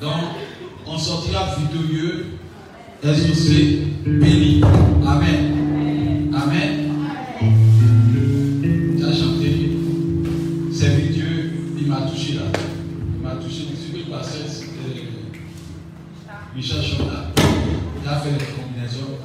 Donc, on sortira victorieux, exaucé, béni. Amen. Amen. Tu as chanté. C'est Dieu, il m'a touché là. Il m'a touché. C'était euh, Michel Chanda. Il a fait les combinaisons.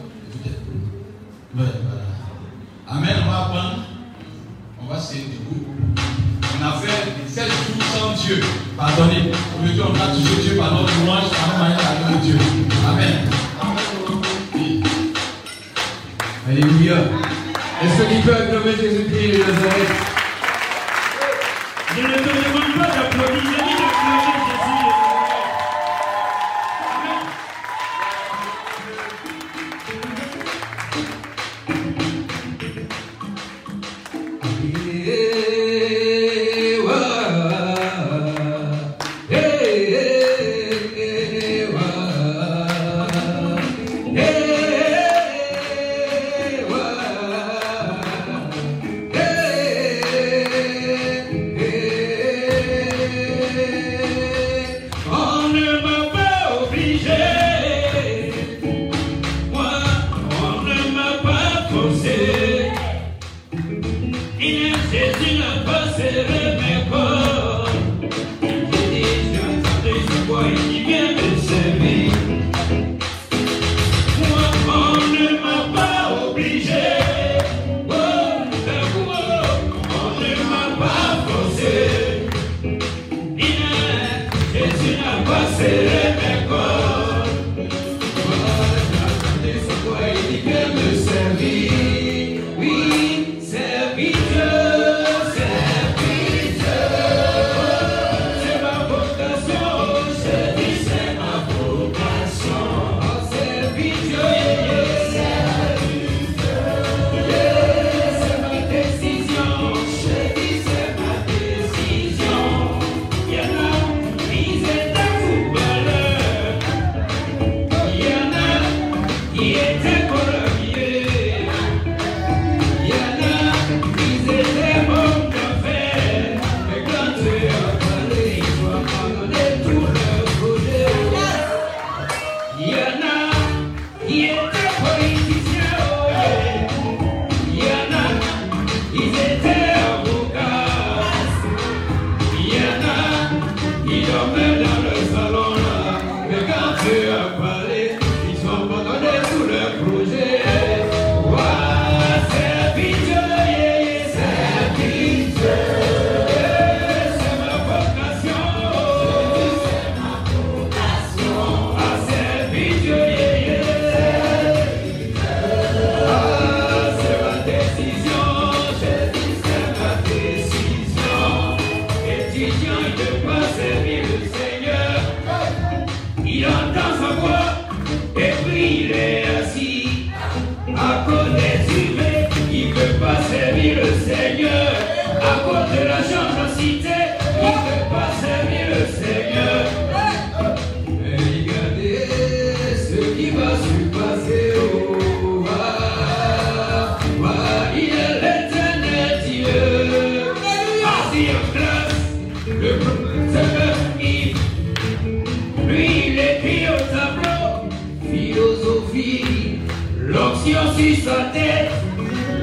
aussi sa tête,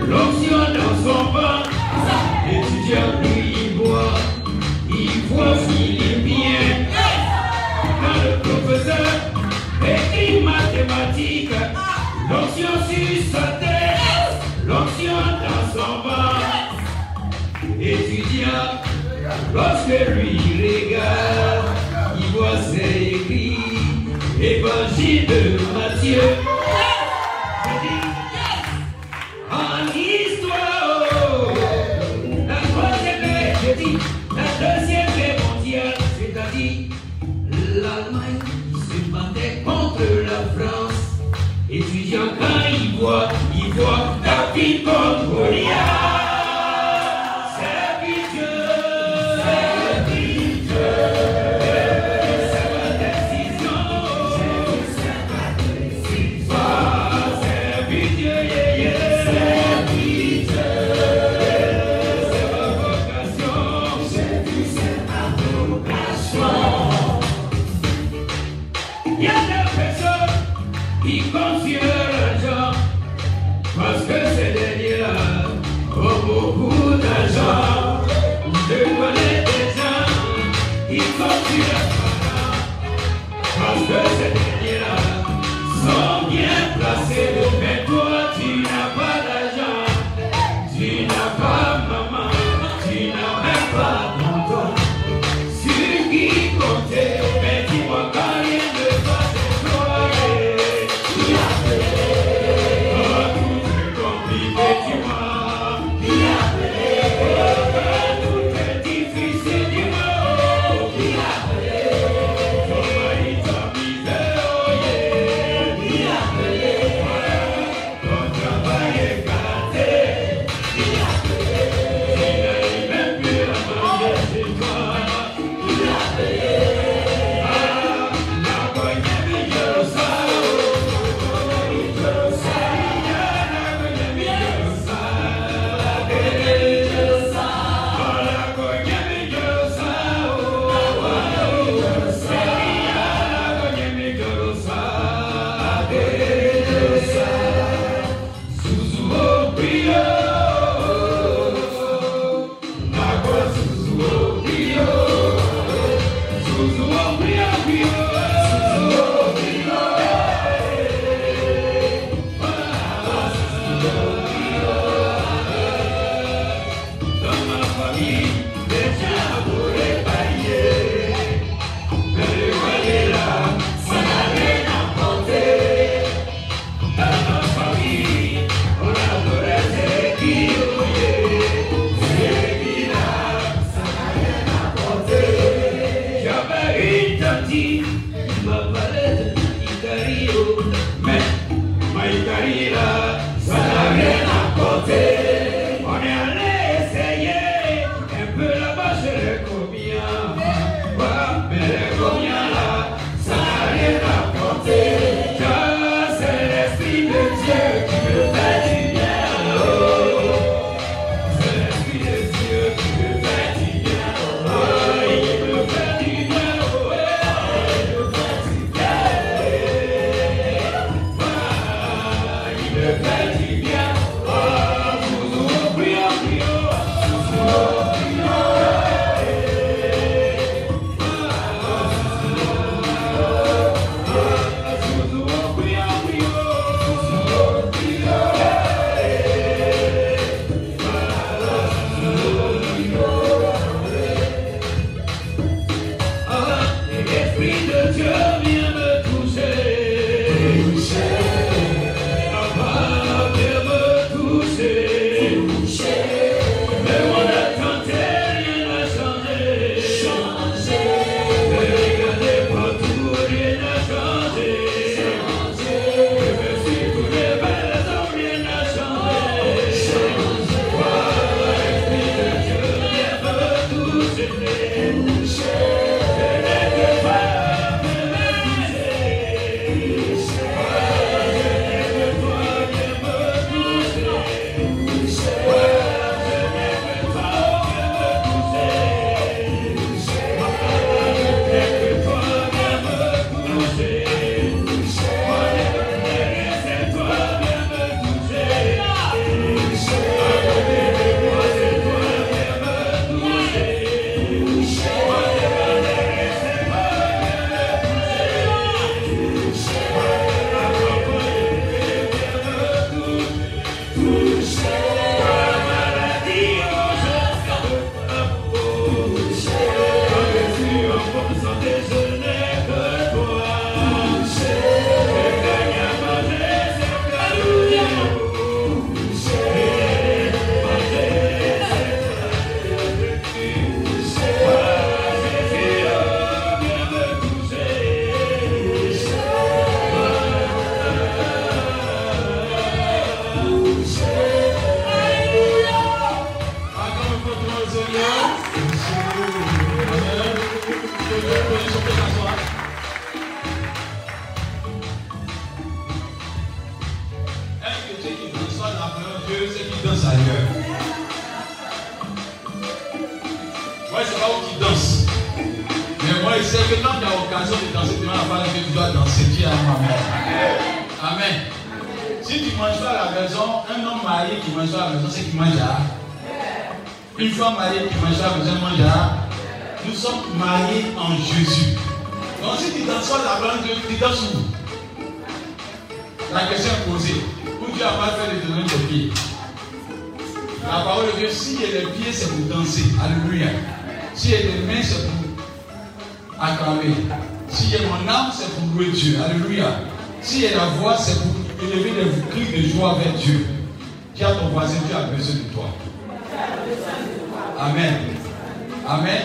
l'onction dans son bain, l'étudiant lui il boit, il voit s'il est bien. Quand le professeur, écrit mathématiques, l'onction sur sa tête, l'onction dans son bain, étudiant, lorsque lui regarde, il voit c'est écrit, évangile de Matthieu. C'est pour élever des cris de joie vers Dieu. Dis à ton voisin, Dieu a besoin de toi. Amen. Amen.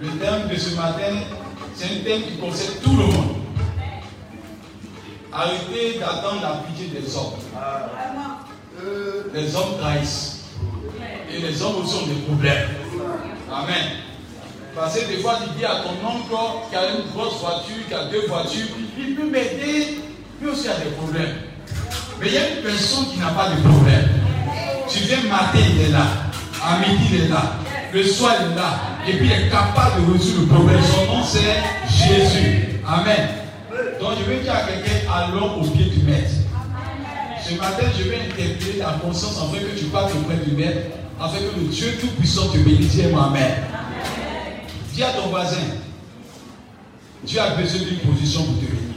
Le thème de ce matin, c'est un thème qui concerne tout le monde. Arrêtez d'attendre la pitié des hommes. Les hommes trahissent. Et les hommes aussi ont des problèmes. Amen. Parce que des fois, tu dis à ton oncle qui a une grosse voiture, qui a deux voitures, il peut m'aider, lui aussi a des problèmes. Mais il y a une personne qui n'a pas de problème. Tu viens matin, il est là. À midi, il est là. Le soir, il est là. Et puis, il est capable de résoudre le problème. Son nom, c'est Jésus. Amen. Donc, je veux dire à quelqu'un, allons au pied du maître. Ce matin, je vais interpeller ta conscience afin que tu parles auprès du maître, afin que le Dieu Tout-Puissant te bénisse. Amen. Dis à ton voisin, Dieu a besoin d'une position pour te bénir.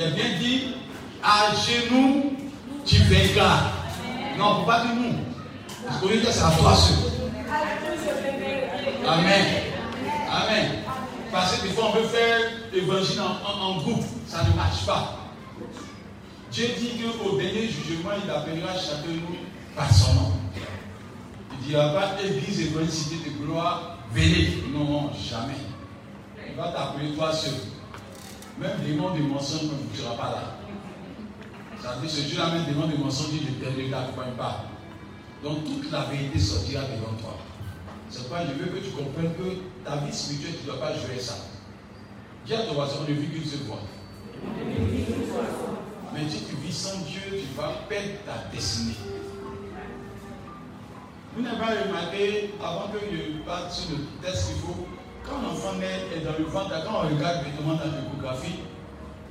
A bien dit, à genoux, tu vaincras. Non, pas dire nous. Parce qu'on que c'est à toi seul. Amen. Amen. Parce que des fois, on veut faire l'évangile en, groupe. Ça ne marche pas. Dieu dit qu'au dernier jugement, il appellera chacun de nous par son nom. Il ne dira pas Église et cité de gloire, venez. Non, jamais. Il va t'appeler toi seul. Même des noms de mensonges ne dira pas là. Ça veut dire que Dieu même des noms de mensonges, il ne t'accompagne pas. Donc toute la vérité sortira devant toi. C'est pourquoi je veux que tu comprennes que ta vie spirituelle, tu ne dois pas jouer ça. Dis à ton voisin, ne vit qu'une seule fois. Mais si tu vis sans Dieu, tu vas perdre ta destinée. Vous n'avez pas remarqué, avant que je parte sur le test qu'il faut, quand l'enfant est dans le ventre, quand on regarde directement dans l'échographie,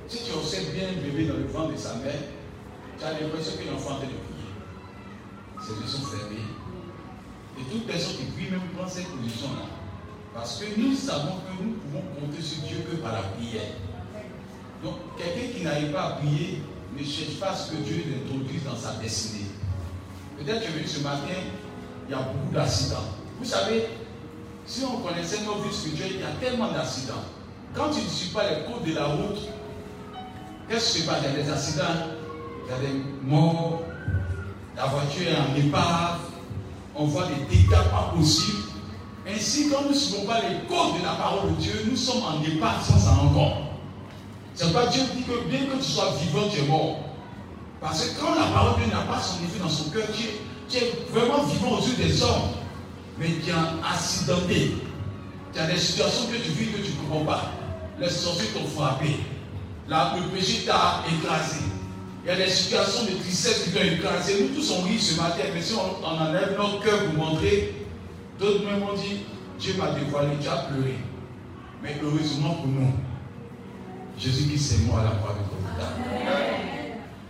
si tu observes bien le bébé dans le ventre de sa mère, tu as l'impression que l'enfant est de prier. Ses yeux sont fermés. Et toute personne qui prie même prend cette position-là. Parce que nous savons que nous pouvons compter sur Dieu que par la prière. Donc, quelqu'un qui n'arrive pas à prier ne cherche pas ce que Dieu l'introduise dans sa destinée. Peut-être que ce matin, il y a beaucoup d'accidents. Vous savez, si on connaissait nos vies spirituelles, il y a tellement d'accidents. Quand tu ne suis pas les codes de la route, qu'est-ce qui se passe? Il y a des accidents, il y a des morts, la voiture est en épave, on voit des dégâts pas possibles. Ainsi, quand nous ne suivons pas les codes de la parole de Dieu, nous sommes en épave sans s'en rendre compte. C'est pas Dieu dit que bien que tu sois vivant, tu es mort. Parce que quand la parole de Dieu n'a pas son effet dans son cœur, tu es, tu es vraiment vivant aux yeux des hommes. Mais tu es accidenté. Tu as des situations que tu vis que tu ne comprends pas. Les sorciers t'ont frappé. Là, le péché t'a écrasé. Il y a des situations de tristesse qui t'ont écrasé. Nous tous on rit ce matin, mais si on, on enlève notre cœur pour montrer, d'autres même ont dit, Dieu m'a dévoilé, tu as pleuré. Mais heureusement pour nous, Jésus qui s'est mort à la croix de Golgotha.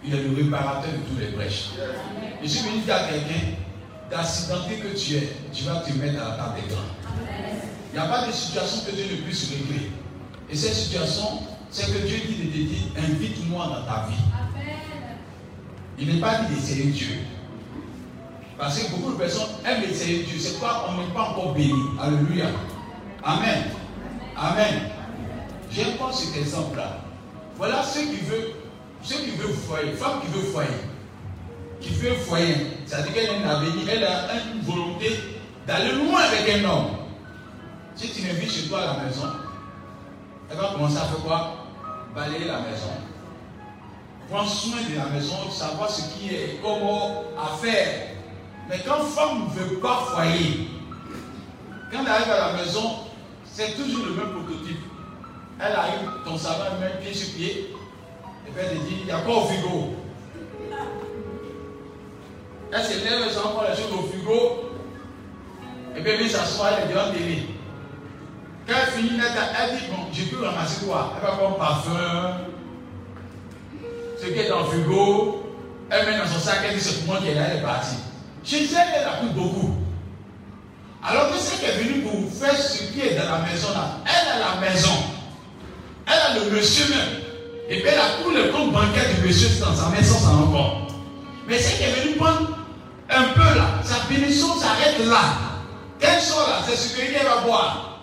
Il est le réparateur de tous les brèches. Et je vais dire à quelqu'un, d'accidenté que tu es, tu vas te mettre à la table des grands. Il n'y a pas de situation que Dieu ne puisse régler. Et cette situation, c'est que Dieu dit de te dire, invite-moi dans ta vie. Il n'est pas dit d'essayer Dieu. Parce que beaucoup de personnes aiment essayer Dieu. C'est quoi On n'est pas encore béni. Alléluia. Amen. Amen. J'aime pas cet exemple-là. Voilà ceux qui veulent, ceux qui veulent foyer, femme qui veut foyer, qui veut foyer, c'est-à-dire qu'elle a avenir, elle a une volonté d'aller loin avec un homme. Si tu l'invites chez toi à la maison, elle va commencer à faire quoi? Balayer la maison. Prendre soin de la maison, savoir ce qui est, comment à faire. Mais quand femme ne veut pas foyer, quand elle arrive à la maison, c'est toujours le même prototype. Elle arrive, ton savon met pied sur pied, et puis elle te dit, il n'y a pas au frigo? Est-ce que les gens prennent les choses au frigo? Et puis elle s'asseoir, elle est devant télé. Quand elle finit, elle dit Bon, j'ai pu ramasser quoi Elle va prendre parfum, ce qui est dans le frigo, elle met dans son sac, elle dit C'est pour moi qu'elle est partie. Je disais, elle a pris beaucoup. Alors que c'est qu'elle est venue pour faire ce qui est dans la maison là, elle a la maison. Elle a le monsieur même. Et puis elle a tout le compte bancaire du monsieur dans sa maison, ça encore. Mais c'est qu'elle est venue prendre un peu là. Sa bénédiction s'arrête là. Quelle sort là, c'est ce qu'elle va boire.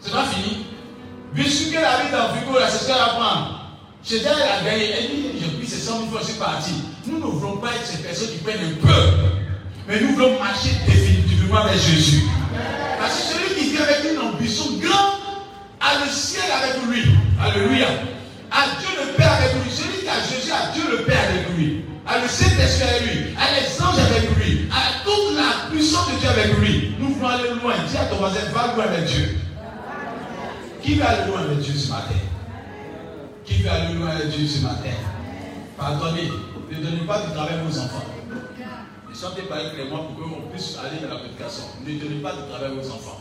C'est pas fini. Vu ce qu'elle a mis dans le frigo là, c'est ce qu'elle va prendre. Chez elle, elle a gagné. Elle dit, j'ai pris ces 100 000 francs, je suis parti. Nous ne voulons pas être ces personnes qui prennent un peu. Mais nous voulons marcher définitivement avec Jésus. Parce que celui qui vient avec une ambition grande a le ciel avec lui. Alléluia. Avec qui a Jésus a Dieu le Père avec lui. A le Saint-Esprit avec lui. A les anges avec lui. A toute la puissance de Dieu avec lui. Nous voulons aller loin. Dis à ton voisin, va loin avec Dieu. Qui veut aller loin avec Dieu ce matin? Qui veut aller loin avec Dieu ce matin? Pardonnez. Ne donnez pas du travail à vos enfants. Ne chantez pas clairement pour qu'on puisse aller dans la prédication. Ne donnez pas de travail aux enfants.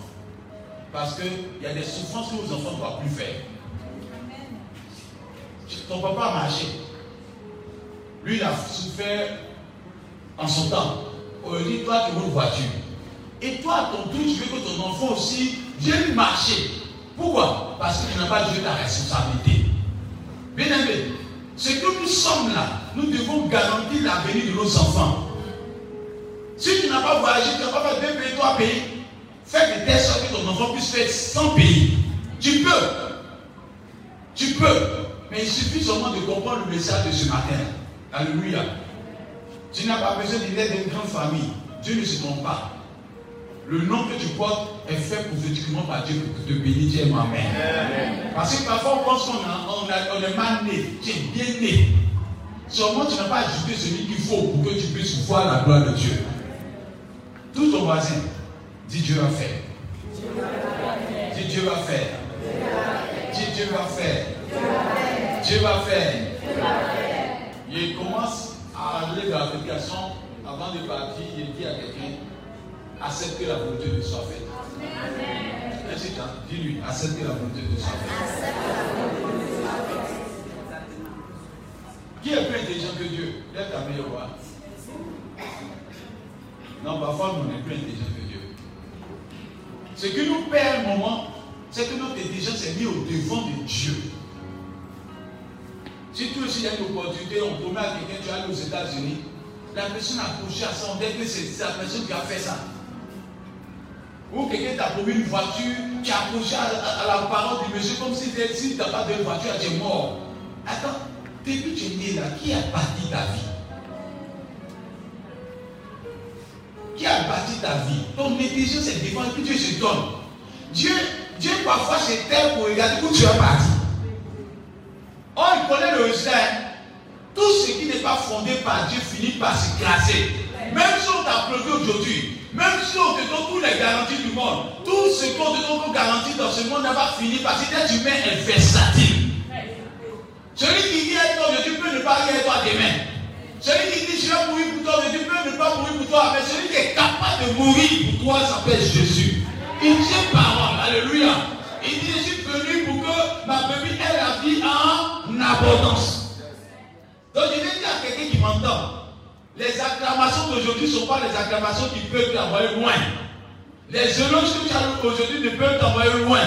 Parce qu'il y a des souffrances que vos enfants ne doivent plus faire. Ton papa a marché. Lui, il a souffert en son temps. Aujourd'hui, toi, tu veux une voiture. Et toi, ton tour, tu veux que ton enfant aussi vienne marcher. Pourquoi? Parce que tu n'as pas joué ta responsabilité. Bien aimé, ce que nous sommes là, nous devons garantir l'avenir de nos enfants. Si tu n'as pas voyagé, tu n'as pas fait deux pays, trois pays, fais de telle sorte que ton enfant puisse faire 100 pays. Tu peux. Tu peux. Mais il suffit seulement de comprendre le message de ce matin. Alléluia. Tu n'as pas besoin d'une d'une grande famille. Dieu ne se trompe pas. Le nom que tu portes est fait prophétiquement par Dieu pour te bénir. Dieu Amen. Parce que parfois on pense qu'on on est mal né. Tu es bien né. Seulement tu n'as pas ajouté celui qu'il faut pour que tu puisses voir la gloire de Dieu. Tout ton voisin, dis Dieu va faire. Dis Dieu va faire. Dis Dieu va faire. Dieu va faire. Il commence à aller dans l'application avant de partir. Il dit à quelqu'un accepte que la volonté de soit faite. Ainsi, dis-lui accepte que la volonté de soit faite. Qui est plus intelligent que Dieu? Lève ta meilleure voix. Non, parfois, nous n'est plus intelligent que Dieu. Ce qui nous perd un moment, c'est que notre intelligence est mise au devant de Dieu. Si tu aussi il y a une opportunité, on promet à quelqu'un, tu aller aux États-Unis, la personne a couché à son dès que c'est la personne qui a fait ça. Ou quelqu'un t'a promis une voiture, tu as accroché à, la parole du monsieur comme si, tu n'as pas de voiture, tu es mort. Attends, depuis que tu es né là, qui a bâti ta vie? Qui a bâti ta vie? Ton intelligence est devant puis Dieu se donne. Dieu, Dieu parfois terre pour regarder où tu es parti. Oh, il connaît le résultat. Tout ce qui n'est pas fondé par Dieu finit par se classer. Même si on t'a aujourd'hui, même si on te donne toutes les garanties du monde, tout ce qu'on te donne comme garantie dans ce monde va finir parce que l'être humain est versatile. Celui qui à toi aujourd'hui peut ne pas à toi demain. Celui qui dit je vais mourir pour toi aujourd'hui peut ne pas mourir pour toi, mais celui qui est capable de mourir pour toi s'appelle Jésus. Il tient parole. Alléluia. Il dit je suis venu pour que ma brebis ait la vie en abondance. Donc je vais dire à quelqu'un qui m'entend. Les acclamations d'aujourd'hui ne sont pas les acclamations qui peuvent t'envoyer loin. Les éloges que tu as aujourd'hui ne peuvent t'envoyer loin.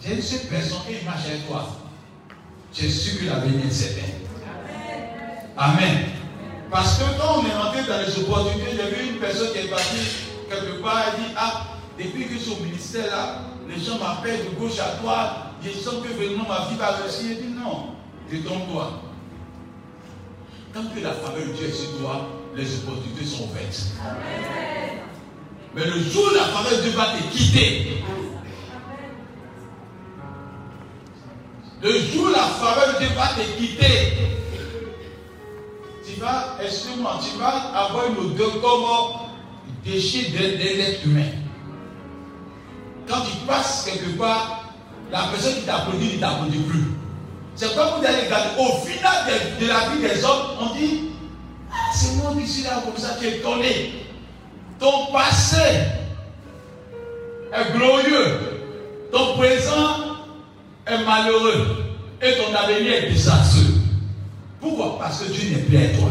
J'ai une seule personne qui marche avec toi. J'ai su que l'avenir est certain. Amen. Parce que quand on est rentré dans les opportunités, j'ai vu une personne qui est partie quelque part et dit Ah, depuis que je suis au ministère là, les gens m'appellent de gauche à droite, je sens que vraiment ma vie va réussir. Il dit Non, détrompe-toi. Tant que la faveur de Dieu est sur toi, les opportunités sont ouvertes. Mais le jour où la faveur de Dieu va te quitter, le jour où la faveur de Dieu va te quitter, tu vas, excuse-moi, tu vas avoir une odeur comme déchet d'un être humain. Quand tu passes quelque part, la personne qui t'applaudit ne t'applaudit plus. C'est comme vous allez regarder. Au final de, la vie des hommes, on dit ici, là, comme ça, tu es étonné. Ton passé est glorieux. Ton présent est malheureux. Et ton avenir est désastreux. Pourquoi? Parce que Dieu n'est plus à toi.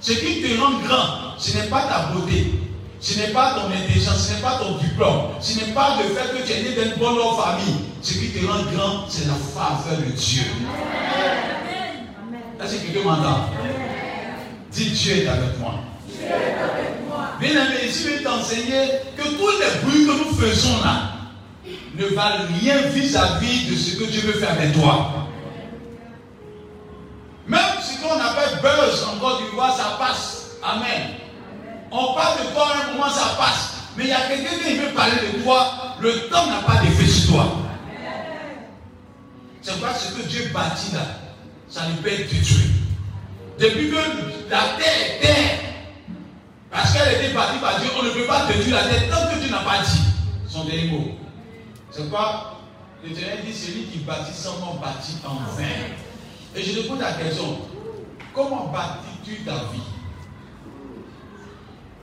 Ce qui te rend grand, ce n'est pas ta beauté, ce n'est pas ton intelligence, ce n'est pas ton diplôme, ce n'est pas le fait que tu es né d'une bonne famille. Ce qui te rend grand, c'est la faveur de Dieu. Est-ce que quelqu'un m'entend? Dis Dieu est avec moi. Bien aimé, ici, je vais t'enseigner que tous les bruits que nous faisons là ne valent rien vis-à-vis de ce que Dieu veut faire avec toi. Même ce qu'on appelle buzz en Côte d'Ivoire, ça passe. Amen. On parle de toi à un moment, ça passe. Mais il y a quelqu'un qui veut parler de toi, le temps n'a pas d'effet sur toi. C'est pas ce que Dieu bâtit là, ça ne peut être détruit. Depuis que la terre est terre, parce qu'elle était bâtie par Dieu, on ne peut pas détruire la terre tant que Dieu n'a pas dit son dernier mot. C'est quoi L'Éternel dit celui qui bâtit sans nom bâtit en vain. Et je te pose la question comment bâtis-tu ta vie?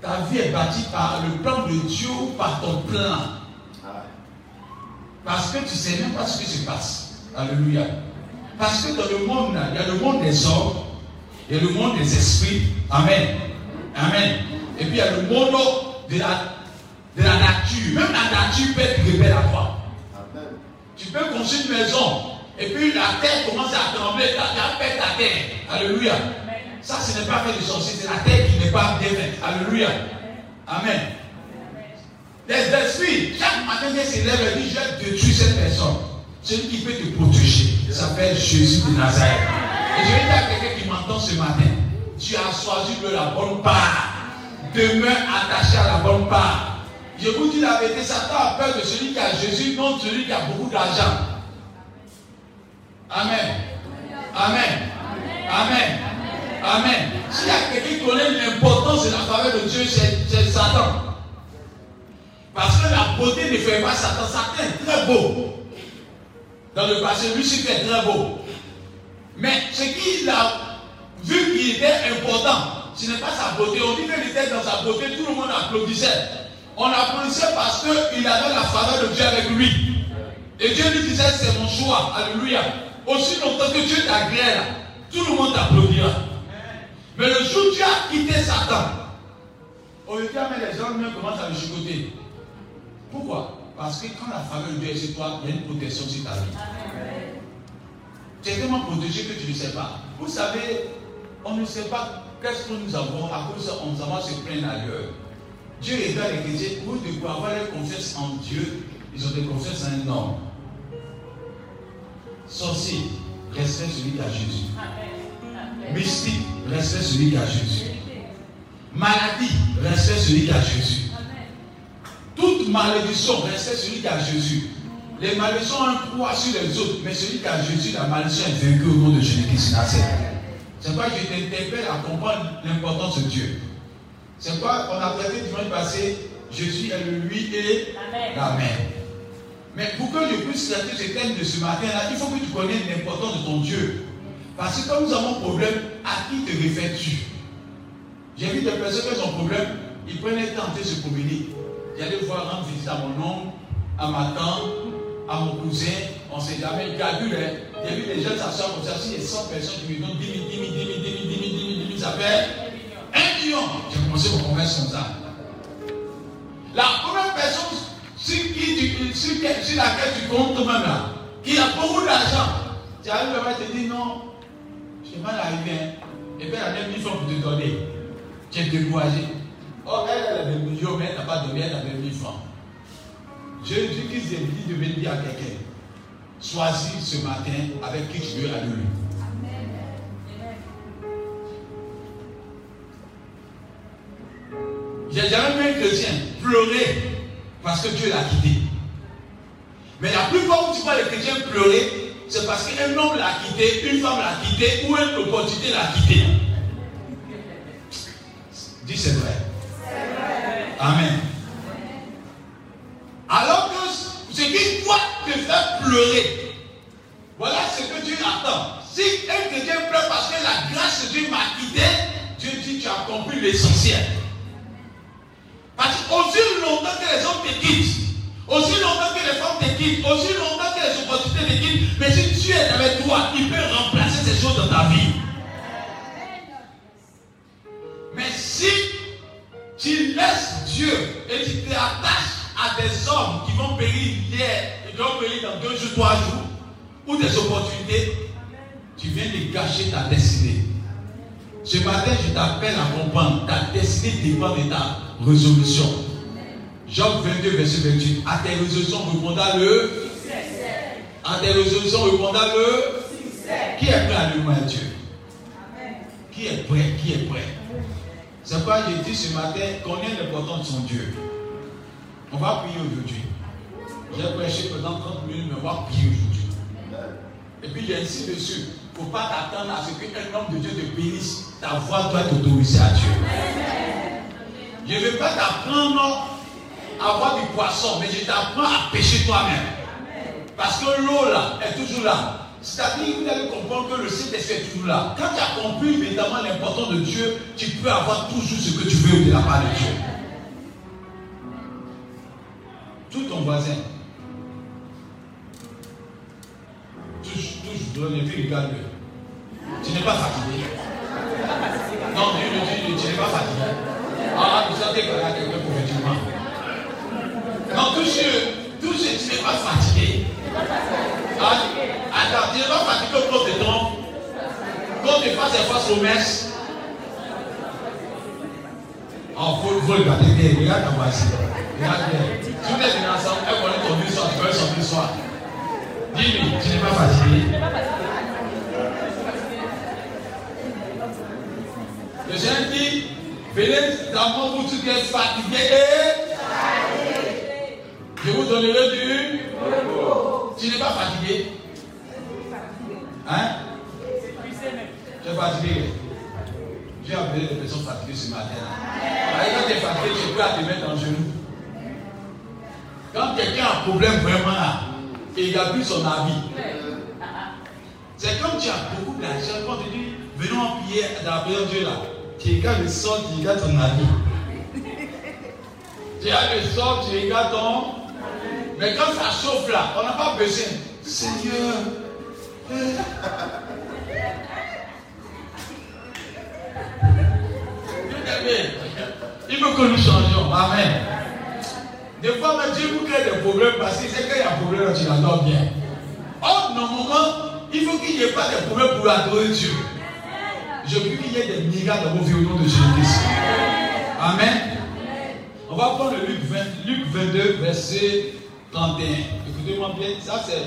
Ta vie est bâtie par le plan de Dieu ou par ton plan? Parce que tu ne sais même pas ce qui se passe. Alléluia. Parce que dans le monde, il y a le monde des hommes, il y a le monde des esprits. Amen. Amen. Et puis il y a le monde de la, de la nature. Même la nature peut être rebelle à toi. Tu peux construire une maison et puis la terre commence à trembler, la terre pète la terre. Alléluia. Ça, ce n'est pas fait de sorcier, c'est la terre qui n'est pas bien faite. Alléluia. Amen. Les esprits, chaque matin, ils se lèvent et disent Je vais détruire cette personne. Celui qui peut te protéger s'appelle Jésus de Nazareth. Et je vais dire à quelqu'un qui m'entend ce matin Tu as choisi de la bonne part. Demeure attaché à la bonne part. Je vous dis la vérité, Satan a peur de celui qui a Jésus, non celui qui a beaucoup d'argent. Amen. Amen. Amen. Amen. S'il y a quelqu'un qui connaît l'importance de la faveur de Dieu, c'est Satan. Parce que la beauté ne fait pas Satan. Satan est très beau. Dans le passé, Lucifer est très beau. Mais ce qu'il a vu qu'il était important, ce n'est pas sa beauté. On dit qu'il était dans sa beauté, tout le monde applaudissait. On applaudissait parce qu'il avait la faveur de Dieu avec lui. Et Dieu lui disait, c'est mon choix. Alléluia. Aussi longtemps que Dieu t'agrée tout le monde t'applaudira. Mais le jour où tu as quitté Satan, au lieu de les gens commencent à le chicoter. Pourquoi? Parce que quand la faveur de Dieu est sur toi, il y a une protection sur ta vie. Tu es tellement protégé que tu ne sais pas. Vous savez, on ne sait pas qu'est-ce que nous avons à cause on va se plaindre ailleurs. Dieu dans les chrétiens, pour avoir leur confiance en Dieu, ils ont des confiance en un homme. Sorcier, respecte celui qui a Jésus. Mystique, respecte celui qui a Jésus. Maladie, respecte celui qui a Jésus. Toute malédiction, respecte celui qui a Jésus. Les malédictions ont un poids sur les autres, mais celui qui a Jésus, la malédiction est vaincue au nom de Jésus-Christ. C'est pourquoi je t'interpelle à comprendre l'importance de Dieu. C'est quoi On a traité dimanche passé, Jésus est le lui et l'Amen. Mais pour que je puisse traiter ce thème de ce matin-là, il faut que tu connaisses l'importance de ton Dieu. Parce que quand nous avons un problème, à qui te réfères-tu? J'ai vu des personnes qui ont un problème, ils prennent le temps de se communiquer. J'allais voir rendre visite à mon oncle, à ma tante, à mon cousin, on ne sait jamais, calcule. Hein. J'ai vu des jeunes s'asseoir comme ça, si a 100 personnes qui me donnent 10 000, 10 000, 10 000, 10 000, 10 000, 10 000, 10 000, ça fait un million. J'ai commencé me convaincre comme ça. La première personne sur, qui sur, sur laquelle tu comptes même là, qui a beaucoup d'argent, tu arrives là et te dit non, je suis mal arrivé. Hein. Et puis elle a même 1000 francs pour te donner. Tu es découragé. Oh, elle, avait millions, mais elle n'a pas donné, elle avait 1000 francs. Jésus-Christ dit de venir dire à quelqu'un, choisis ce matin avec qui tu veux aller. J'ai jamais vu un chrétien pleurer parce que Dieu l'a quitté. Mais la plupart où tu vois les chrétiens pleurer, c'est parce qu'un homme l'a quitté, une femme l'a quitté ou une opportunité l'a quitté. Dis c'est vrai. Amen. Alors que ce qui doit te faire pleurer, voilà ce que Dieu attend. Si un chrétien pleure parce que la grâce de Dieu m'a quitté, Dieu dit tu as compris l'essentiel. Parce qu'aussi longtemps que les hommes te quittent, aussi longtemps que les femmes te quittent, aussi longtemps que les opportunités te quittent, mais si Dieu est avec toi, il peut remplacer ces choses dans ta vie. Mais si tu laisses Dieu et tu t'attaches à des hommes qui vont périr hier et qui vont périr dans deux jours, trois jours, ou des opportunités, tu viens de gâcher ta destinée. Ce matin, je t'appelle à comprendre. Ta destinée dépend de ta résolution. Job 22, verset 28. À tes résolutions répondra le À tes résolutions répondra le Qui est prêt à lui à Dieu? Qui est prêt? Qui est prêt? C'est pourquoi j'ai dit ce matin connais l'importance de son Dieu? On va prier aujourd'hui. J'ai prêché pendant 30 minutes, mais on va prier aujourd'hui. Et puis ainsi dessus. Il ne faut pas t'attendre à ce qu'un homme de Dieu te bénisse. Ta voix doit être autorisée à Dieu. Je ne vais pas t'apprendre à avoir du poisson, mais je t'apprends à pêcher toi-même. Parce que l'eau là est toujours là. C'est-à-dire que vous allez comprendre que le Saint-Esprit est toujours là. Quand tu as compris évidemment l'importance de Dieu, tu peux avoir toujours ce que tu veux de la part de Dieu. Tout ton voisin. Touche, touche, donne et puis regarde-le. Tu n'es pas fatigué. Non, Dieu me dit, tu n'es pas fatigué. Ah, vous sentez qu'il y a quelqu'un prophétiquement. Non, touche, touche, tu n'es pas fatigué. Attends, n'es pas fatigué au de ton. Quand tu fasses face aux messes. Oh, faut, faut regarder bien, regarde ta voici. Regarde bien. Si vous êtes ensemble, elle connaît ton histoire, tu connais son histoire. Dis-lui, tu n'es pas fatigué. Le Seigneur dit, venez mon vous tous qui êtes fatigués et je vous donnerai du Tu n'es pas fatigué? Hein? Tu es fatigué? J'ai appelé des personnes fatiguées ce matin. Quand tu es fatigué, tu peux te mettre en genou. Quand quelqu'un a un problème vraiment et il a plus son avis, c'est comme tu as beaucoup d'argent, quand tu dis, venons prier dans prière de Dieu là. Tu regardes le sol, tu regardes ton avis. Tu as le sol, tu regardes ton. Mais quand ça chauffe là, on n'a pas besoin. Seigneur. Il veut que nous changions. Amen. Des fois, même Dieu vous crée des problèmes parce qu'il sait qu'il y a un problème, tu l'adores bien. Or, normalement, il faut qu'il n'y ait pas de problème pour adorer Dieu. Je prie qu'il y ait des miracles dans vos vies au nom de Jésus-Christ. Amen. On va prendre le Luc, 22, verset 31. Écoutez-moi bien, ça c'est.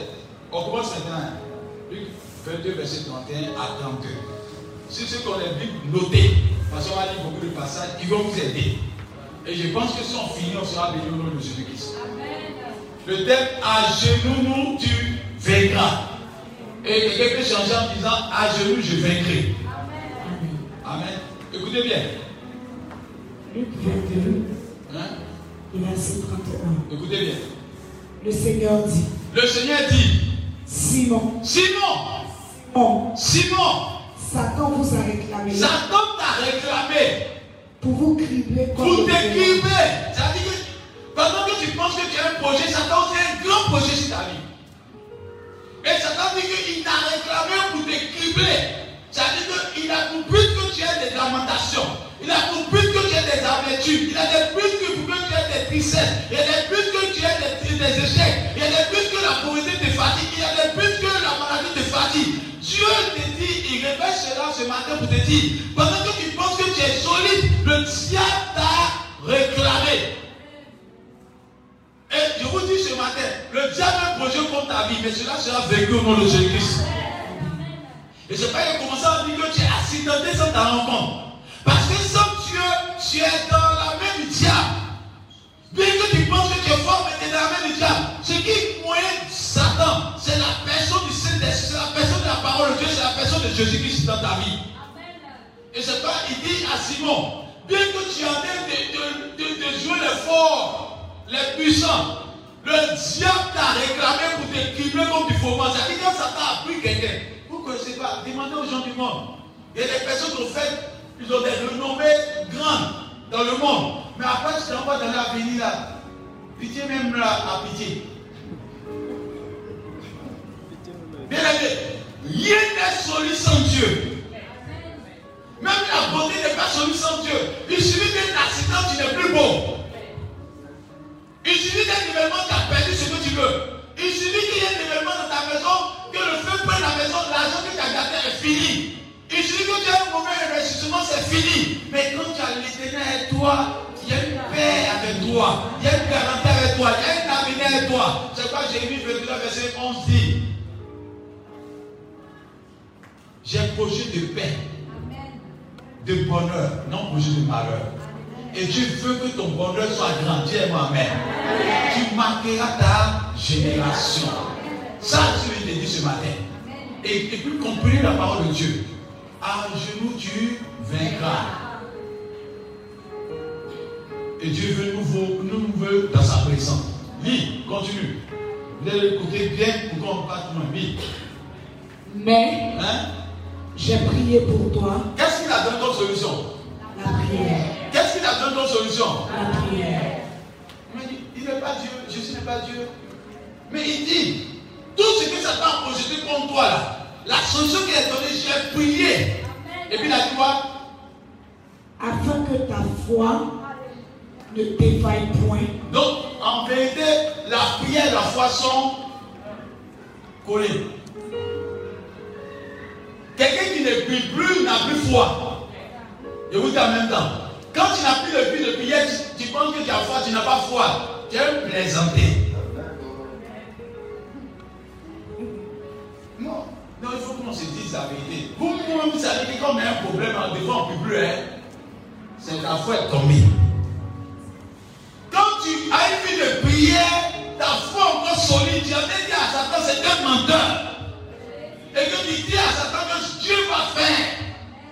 On commence maintenant. Luc 22, verset 31 à 32. C'est ce qu'on a vu noter, parce qu'on va lire beaucoup de passages qui vont vous aider. Et je pense que si on finit, on sera béni au nom de Jésus-Christ. Le thème À genoux, nous, tu vaincras. Et quelqu'un peut changer en disant À genoux, je vaincrai. Amen. Écoutez bien. Luc 22, Hein? verset 31. Écoutez bien. Le Seigneur dit Le Seigneur dit Simon, Simon, Simon, Simon, Satan vous a réclamé Satan t'a réclamé pour vous cribler pour lion. t'écriver. C'est-à-dire que pendant que tu penses que tu as un projet, Satan c'est un grand projet sur ta vie. Et Satan dit qu'il t'a réclamé pour t'écribler. C'est-à-dire qu'il a compris que tu as des lamentations. Il a compris que tu as des amertumes. Il a des plus que tu aies des tristesses. Il a des plus que tu as des, échecs. Il a des plus que la pauvreté te fatigue. Il a des plus que la maladie te fatigue. Dieu te dit, il révèle cela ce matin pour te dire, pendant que tu penses que tu es solide, le diable t'a réclamé. Et je vous dis ce matin, le diable a un projet contre ta vie, mais cela sera vécu au nom de Jésus-Christ. Et c'est pas qu'il a commencé à dire que tu es accidenté sans ta rencontre. Parce que tu es dans la main du diable. Bien que tu penses que tu es fort, mais tu es dans la main du diable. Ce qui moyen Satan, c'est la personne du Saint-Esprit, c'est la personne de la parole de Dieu, c'est la personne de Jésus-Christ dans ta vie. Et c'est pas, il dit à Simon, bien que tu es en train de, de, de, de jouer les forts, les puissants, le diable t'a réclamé pour te cribler comme du faux C'est-à-dire que Satan a pris quelqu'un. Vous ne connaissez pas, demandez aux gens du monde. Il y a des personnes qui ont fait Ils ont des renommées grandes dans le monde. Mais après, tu t'en vas dans l'avenir là. Pitié même là, à pitié. Bien aimé, rien n'est solide sans Dieu. Même la beauté n'est pas solide sans Dieu. Il suffit d'un accident, tu n'es plus beau. Il suffit d'un événement, tu as perdu ce que tu veux. Il suffit qu'il y ait un événement dans ta maison, que le feu prenne la maison, l'argent que tu as gardé est fini. Il suffit que tu aies un mauvais investissement, c'est fini. Mais quand tu as l'éternel avec toi, il y a une paix avec toi. Il y a une garantie avec toi. Il y a un avenir avec toi. C'est quoi Jérémie 29, verset 11 dit J'ai un projet de paix, de bonheur, non projet de malheur. Et Dieu veut que ton bonheur soit grand. Dis-moi Amen. Tu marqueras ta génération. Ça, je vais te dire ce matin. Et, et puis comprenez la parole de Dieu. À genoux, tu vaincras. Et Dieu veut nouveau, nous veut dans sa présence. Lis, continue. Vous allez écouter bien pour qu'on parte moins. Lis. Mais Hein? j'ai prié pour toi Qu'est-ce qu'il a donné comme solution? La prière. Qu'est-ce qu'il a donné comme solution? La prière. Il m'a dit, il n'est pas Dieu, Jésus n'est pas Dieu. Mais il dit, tout ce que Satan a projeté contre toi là, la solution qu'il a donnée, j'ai prié. Et puis dit quoi Afin que ta foi ne t'éveille point. Donc, en vérité, la prière et la foi sont collées. Quelqu'un qui ne prie plus n'a plus foi. Je vous dis en même temps. Quand tu n'as plus le but de prière, tu, tu penses que tu as foi, tu n'as pas foi. Tu es un plaisanté. Non, non, il faut qu'on se dise la vérité. Quand on a un problème en devant, peut plus. Hein, c'est la foi est tombée. Quand tu as une vie de prière, ta foi encore solide, tu as dit à Satan, c'est un menteur. Et que tu dis à Satan que Dieu va faire.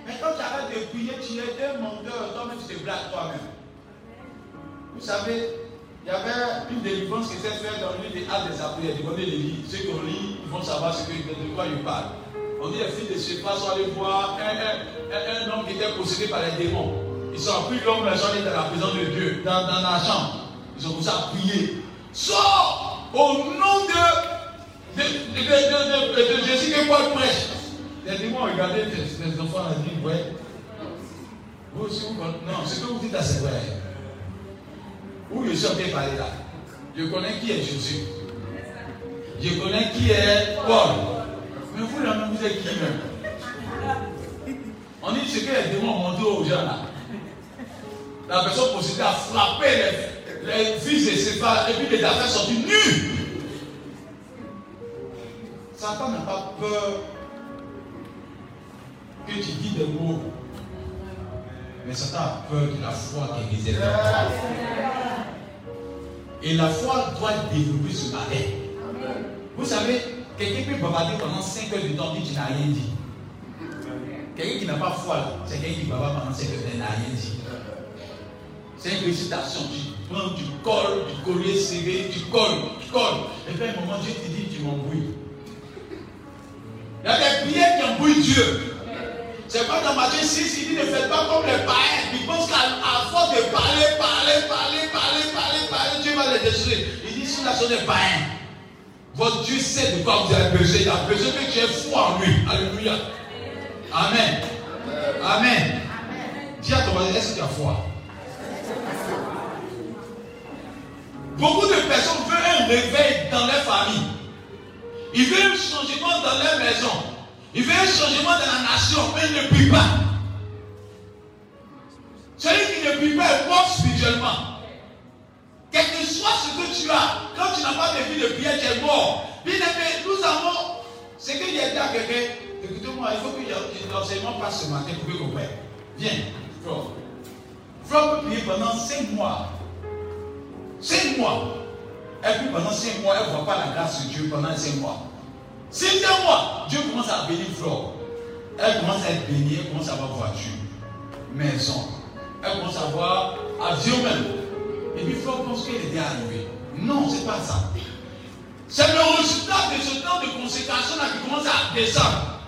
Mais quand tu arrêtes de prier, tu es un menteur. Toi-même, tu te blagues toi-même. Vous savez, il y avait une délivrance qui s'est faite dans le livre des Actes des Apôtres. Vous connaissez les livres. Ceux qui ont lu, ils vont savoir ce que, de quoi ils parlent. On dit les filles de Sépa sont allés voir un, un, un, homme qui était possédé par les démons. Ils sont pris l'homme, sont allés dans la prison de Dieu, dans, dans la chambre. Ils ont commencé à prier. Sors au nom de, de, de, de, Jésus que Paul prêche. Les démons ont regardé les, enfants et dit Ouais, vous aussi, vous Non, ce que vous dites là, c'est vrai. Où je suis en train de parler là? Je connais qui est Jésus. Je connais qui est Paul. Mais vous là, vous êtes qui même On dit ce que les démons ont aux gens là. La personne possédée a frappé les, les fils de Sépha et puis les affaires sont nues. Satan n'a pas peur que tu dis des mots. Mais Satan a peur de la foi qui est. Et la foi doit développer ce matin. Vous savez, quelqu'un peut bavarder pendant 5 heures de temps et tu n'as rien dit. Quelqu'un qui n'a pas foi, c'est quelqu'un qui bavarde pendant 5 heures et n'a rien dit. C'est une récitation. Tu prends, tu colles, tu collier serré, tu colles, tu colles. Et puis à un moment, Dieu te dit, tu m'embrouilles. Il y a des prières qui embrouillent Dieu. C'est pas dans Matthieu 6, il dit ne faites pas comme les païens. Ils pensent qu'à force de parler, parler, parler, parler, parler, parler, Dieu va les détruire. Il dit si la sont des païens, votre Dieu sait de quoi vous avez besoin. Il a besoin que tu aies foi en lui. Alléluia. Amen. Amen. Dis à ton voisin, est-ce que tu foi? Beaucoup de personnes veulent un réveil dans leur famille. Ils veulent un changement dans leur maison. Ils veulent un changement dans la nation, mais ils ne prient pas. Celui qui ne prie pas est mort spirituellement. Quel que soit ce que tu as, quand tu n'as pas de vie de prière, tu es mort. Bien aimé, nous avons ce que j'ai dit à quelqu'un. Écoutez-moi, il faut que l'enseignement passe ce matin pour que vous compreniez. Viens, Flo. Flo peut prier pendant 5 mois. 5 mois. Et puis pendant 5 mois, elle ne voit pas la grâce de Dieu pendant 5 mois. 5 mois, Dieu commence à bénir Flore. Elle commence à être bénie, elle commence à avoir voiture, maison. Elle commence à avoir avion même et puis Flo pense qu'il était arrivé. Non, c'est pas ça. C'est le résultat de ce temps de consécration-là qui commence à descendre.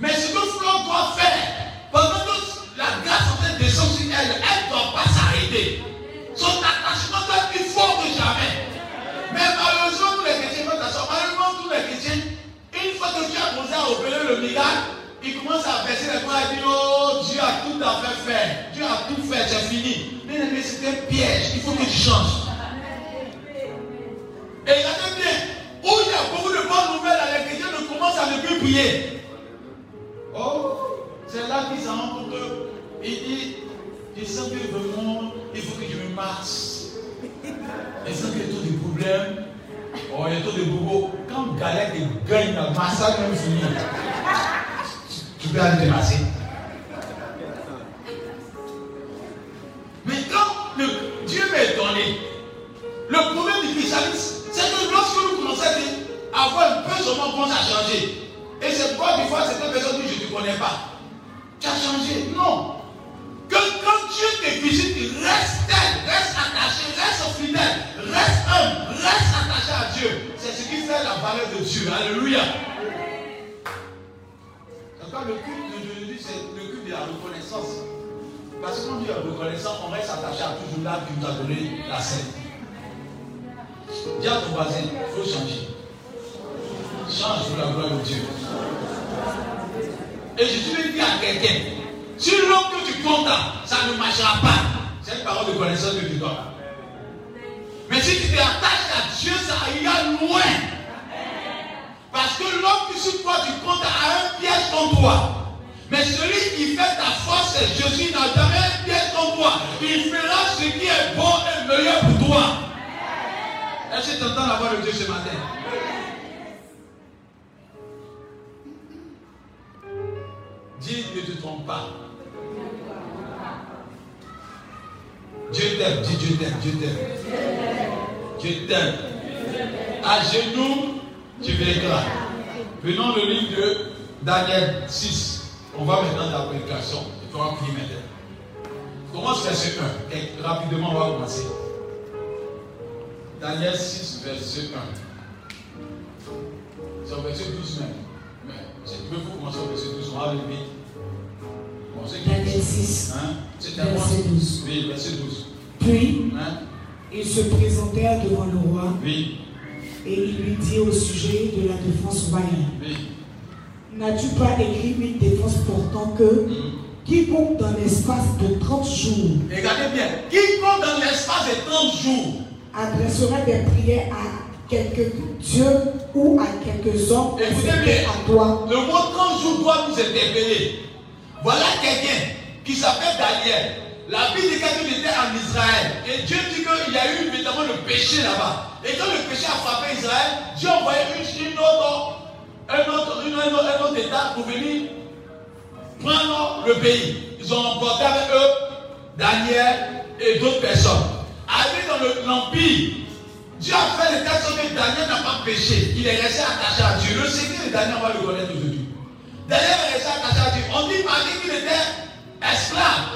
Mais ce que Flore doit faire, pendant que la grâce en train de descendre sur elle, elle ne doit pas s'arrêter. Son attachement doit être plus fort que jamais. Mais malheureusement, tous les chrétiens, malheureusement, tous les chrétiens, une fois que tu as commencé à opérer le miracle, il commence à baisser les bras et dit Oh, Dieu a tout à fait fait. Dieu a tout fait, c'est fini. Aimé, c'est un piège. Il faut que tu changes. Et regardez bien, où il y a beaucoup de bonnes nouvelles, les chrétiens ne commencent à ne plus prier. Oh, c'est là qu'il s'en rend compte. Il dit Je sens que vraiment, il faut que je me masse. Il sent qu'il y a trop de problèmes. Oh, il y a trop de bobos. Quand Galette gagne la massage, même fini. Tu peux aller te masser. Mais quand le, Dieu m'a étonné, le problème du christianisme, c'est que lorsque nous commençons à avoir un peu seulement, on commence à changer. Et c'est pourquoi des fois certaines personnes disent je ne connais pas. Tu as changé. Non. Que quand Dieu te visite, reste reste attaché, reste fidèle, reste humble, reste attaché à Dieu. C'est ce qui fait la valeur de Dieu. Alléluia. Le culte d'aujourd'hui, c'est le culte de la reconnaissance? Parce Dieu est reconnaissant, on reste attaché à toujours là qui nous a donné la scène. Dis à ton voisin, il faut changer. Change pour la gloire de Dieu. Et je suis dit à quelqu'un, si l'homme que tu comptes, ça ne marchera pas. C'est une parole de connaissance que tu donnes. Mais si tu t'attaches à Dieu, ça ira loin. Parce que l'homme que sur toi tu comptes a un piège contre toi. Mais celui qui fait ta force, Jésus, n'a jamais un piège contre toi. Il fera ce qui est bon et meilleur pour toi. Est-ce que tu entends la voix de Dieu ce matin? Dis, ne te trompe pas. Dieu t'aime, dis Dieu t'aime, Dieu t'aime. Dieu t'aime. À genoux, tu verras. Prenons le livre de Daniel 6. On va maintenant dans la prédication. Il faudra prier maintenant. Commence verset 1. Et rapidement, on va commencer. Daniel 6, verset 1. C'est au verset 12 même. Mais si tu veux, commencer au verset 12. On va aller vite. Bon, Daniel 6, Hein? C'est verset 12. Oui, verset 12. Puis, Hein? ils se présentèrent devant le roi Oui, et il lui dit au sujet de la défense royale. N'as-tu pas écrit une défense portant que Hum. quiconque dans l'espace de 30 jours Regardez bien. Quiconque dans l'espace de 30 jours adressera des prières à quelques dieux ou à quelques hommes Écoutez bien. à toi, Le mot 30 jours doit nous interpeller. Voilà quelqu'un qui s'appelle Daniel. La Bible dit qu'il était en Israël. Et Dieu dit qu'il y a eu évidemment le péché là-bas. Et quand le péché a frappé Israël, Dieu a envoyé une, autre, un, autre, autre, État pour venir prendre le pays. Ils ont emporté avec eux Daniel et d'autres personnes. Arrivé dans le- l'Empire, Dieu a fait telle sorte que Daniel n'a pas péché. Il est resté attaché à Dieu. Le secret de Daniel, on va le connaître aujourd'hui. Daniel est resté attaché à Dieu. On dit par qu'il était esclave.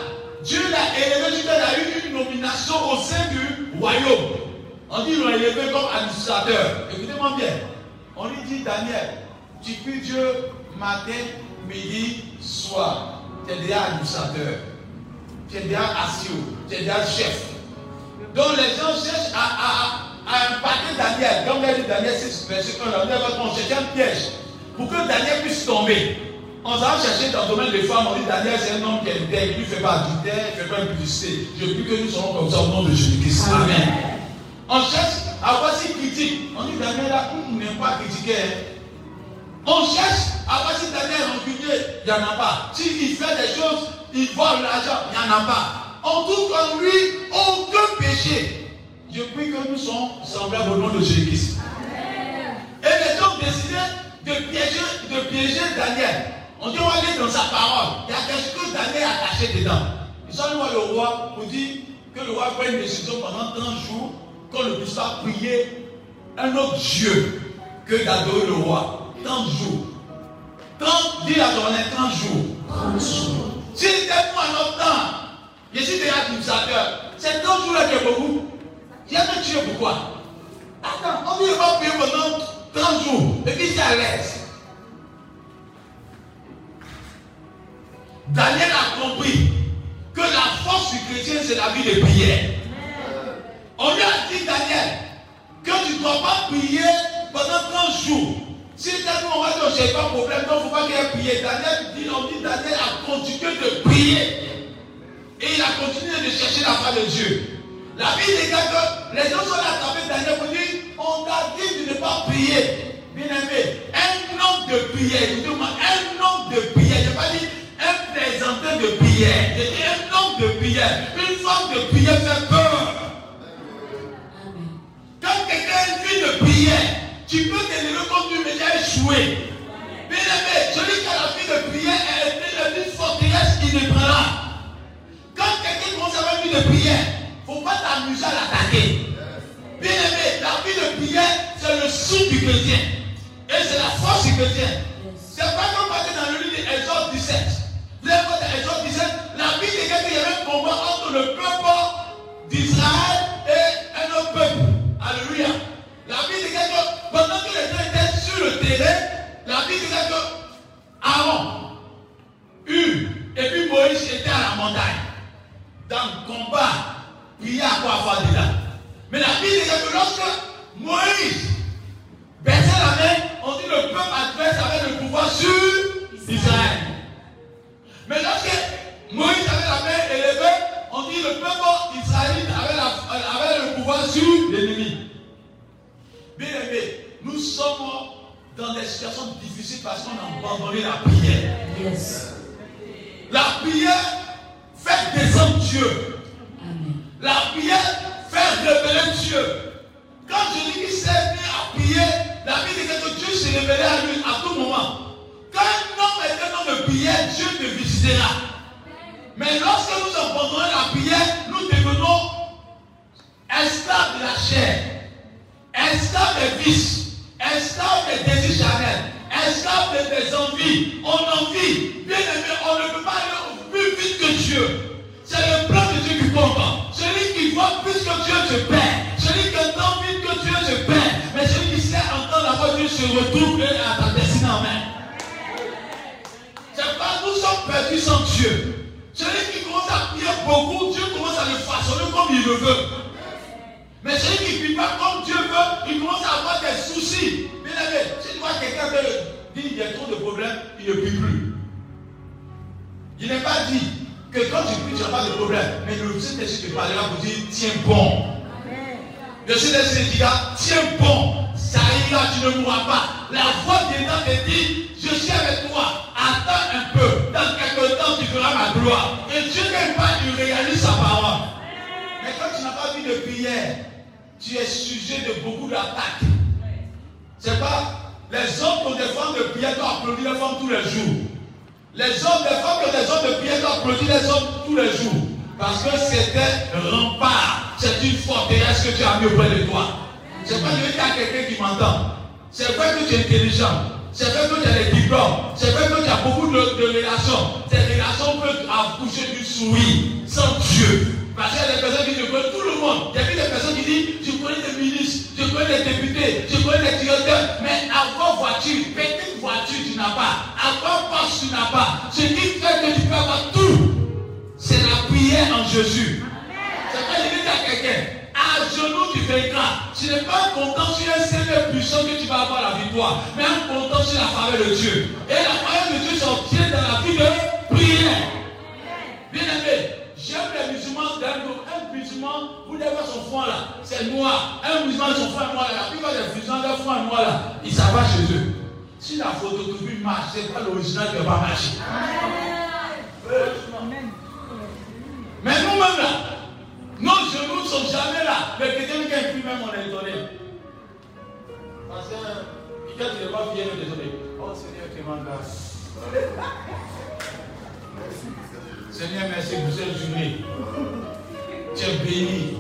Dieu l'a élevé, Dieu a eu une nomination au sein du royaume. On dit qu'il l'a élevé comme administrateur. Écoutez-moi bien. On lui dit, Daniel, tu pries Dieu matin, midi, soir. Tu es déjà administrateur. Tu es déjà assis, tu es déjà chef. Donc les gens cherchent à, à, à impacter Daniel. Comme l'a dit Daniel 6, verset 1, là, on cherchait un piège pour que Daniel puisse tomber. On s'en chercher dans le domaine des femmes, on dit Daniel c'est un homme qui est intègre, il ne fait pas adultère, il ne fait pas impudicité. Je prie que nous serons comme ça au nom de Jésus-Christ. Amen. On cherche à voir si critique. On dit Daniel là, il n'aime pas critiquer. hein. On cherche à voir si Daniel est rancunier, il n'y en a pas. S'il fait des choses, il vole l'argent, il n'y en a pas. On trouve en lui aucun péché. Je prie que nous soyons semblables au nom de Jésus-Christ. Et les gens ont décidé de piéger, de piéger Daniel. On dit on va aller dans sa parole. Il y a quelque chose que Daniel a caché dedans. Ils sont allés voir le roi pour dire que le roi prenne une décision pendant 30 jours qu'on ne puisse pas prier un autre Dieu que d'adorer le roi. 30 jours. 30, dis à ton voisin, 30 jours. 30 jours. Si c'était pour un autre temps, je suis déjà administrateur. C'est 30 jours là qui est beaucoup. Il y a un Dieu pourquoi Attends, on dit va prier pendant 30 jours. Et puis c'est à l'aise. Daniel a compris que la force du chrétien, c'est la vie de prière. On lui a dit, Daniel, que tu ne dois pas prier pendant 30 jours. Si quelqu'un on va dire, j'ai pas de problème, donc il ne faut pas qu'il ait prié. Daniel dit, on dit, Daniel a continué de prier. Et il a continué de chercher la face de Dieu. La Bible dit que les gens sont là taper Daniel pour dire, on t'a dit de ne pas prier. Bien aimé, un homme de prière, dis, un homme de prière, je n'ai pas dit un présenteur de prière, un homme de prière. Une femme de prière fait peur. Quand quelqu'un a une vie de prière, tu peux comme Dieu, mais tu as échoué. Bien aimé, celui qui a la vie de prière est une forteresse qui ne prendra. Quand quelqu'un commence à avoir une vie de prière, il ne faut pas t'amuser à l'attaquer. Bien aimé, la vie de prière, c'est le sou du chrétien. Et c'est la force du chrétien. C'est pas comme parler dans le livre d'Exode 17. Vous avez Exode 17, la Bible dit qu'il y avait un combat entre le peuple d'Israël Alléluia. La Bible dit que pendant que les gens étaient sur le terrain, la Bible dit que genoux ne sont jamais là. Mais quelqu'un qui a pris même, on est étonné. Parce que quand tu ne pas on est désolé. Oh Seigneur, tu m'en grâce. Seigneur, merci pour cette journée. Tu es béni.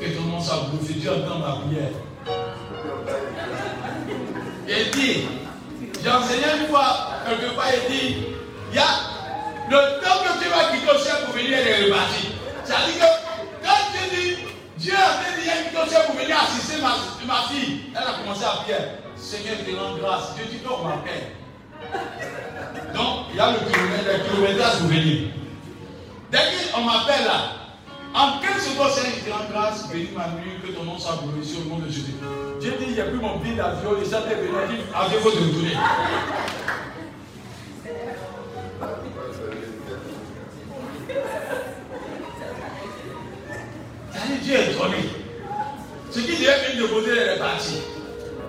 Que ton nom soit glorifié. Dieu entend ma prière. Il dit, j'ai enseigné une fois, quelque part, il dit, il y a le temps que tu vas quitter au ciel pour venir, elle est repartie. Que quand tu dis, Dieu a fait dire quitter au ciel pour venir assister ma, ma fille, elle a commencé à prier. Seigneur, te rends grâce. Dieu dit qu'on m'appelle. Donc, il y a le kilomètre, le kilométrage pour venir. Dès qu'on m'appelle là, En 15 secondes, Seigneur, je te rends grâce, bénis ma nuit, que ton nom soit glorifié au nom de Jésus. Dieu dit, il n'y a plus mon billet d'avion, les gens étaient venus, il dit, aviez faut retourner. Dieu est étonné. Ce qui devait venir de poser est parti.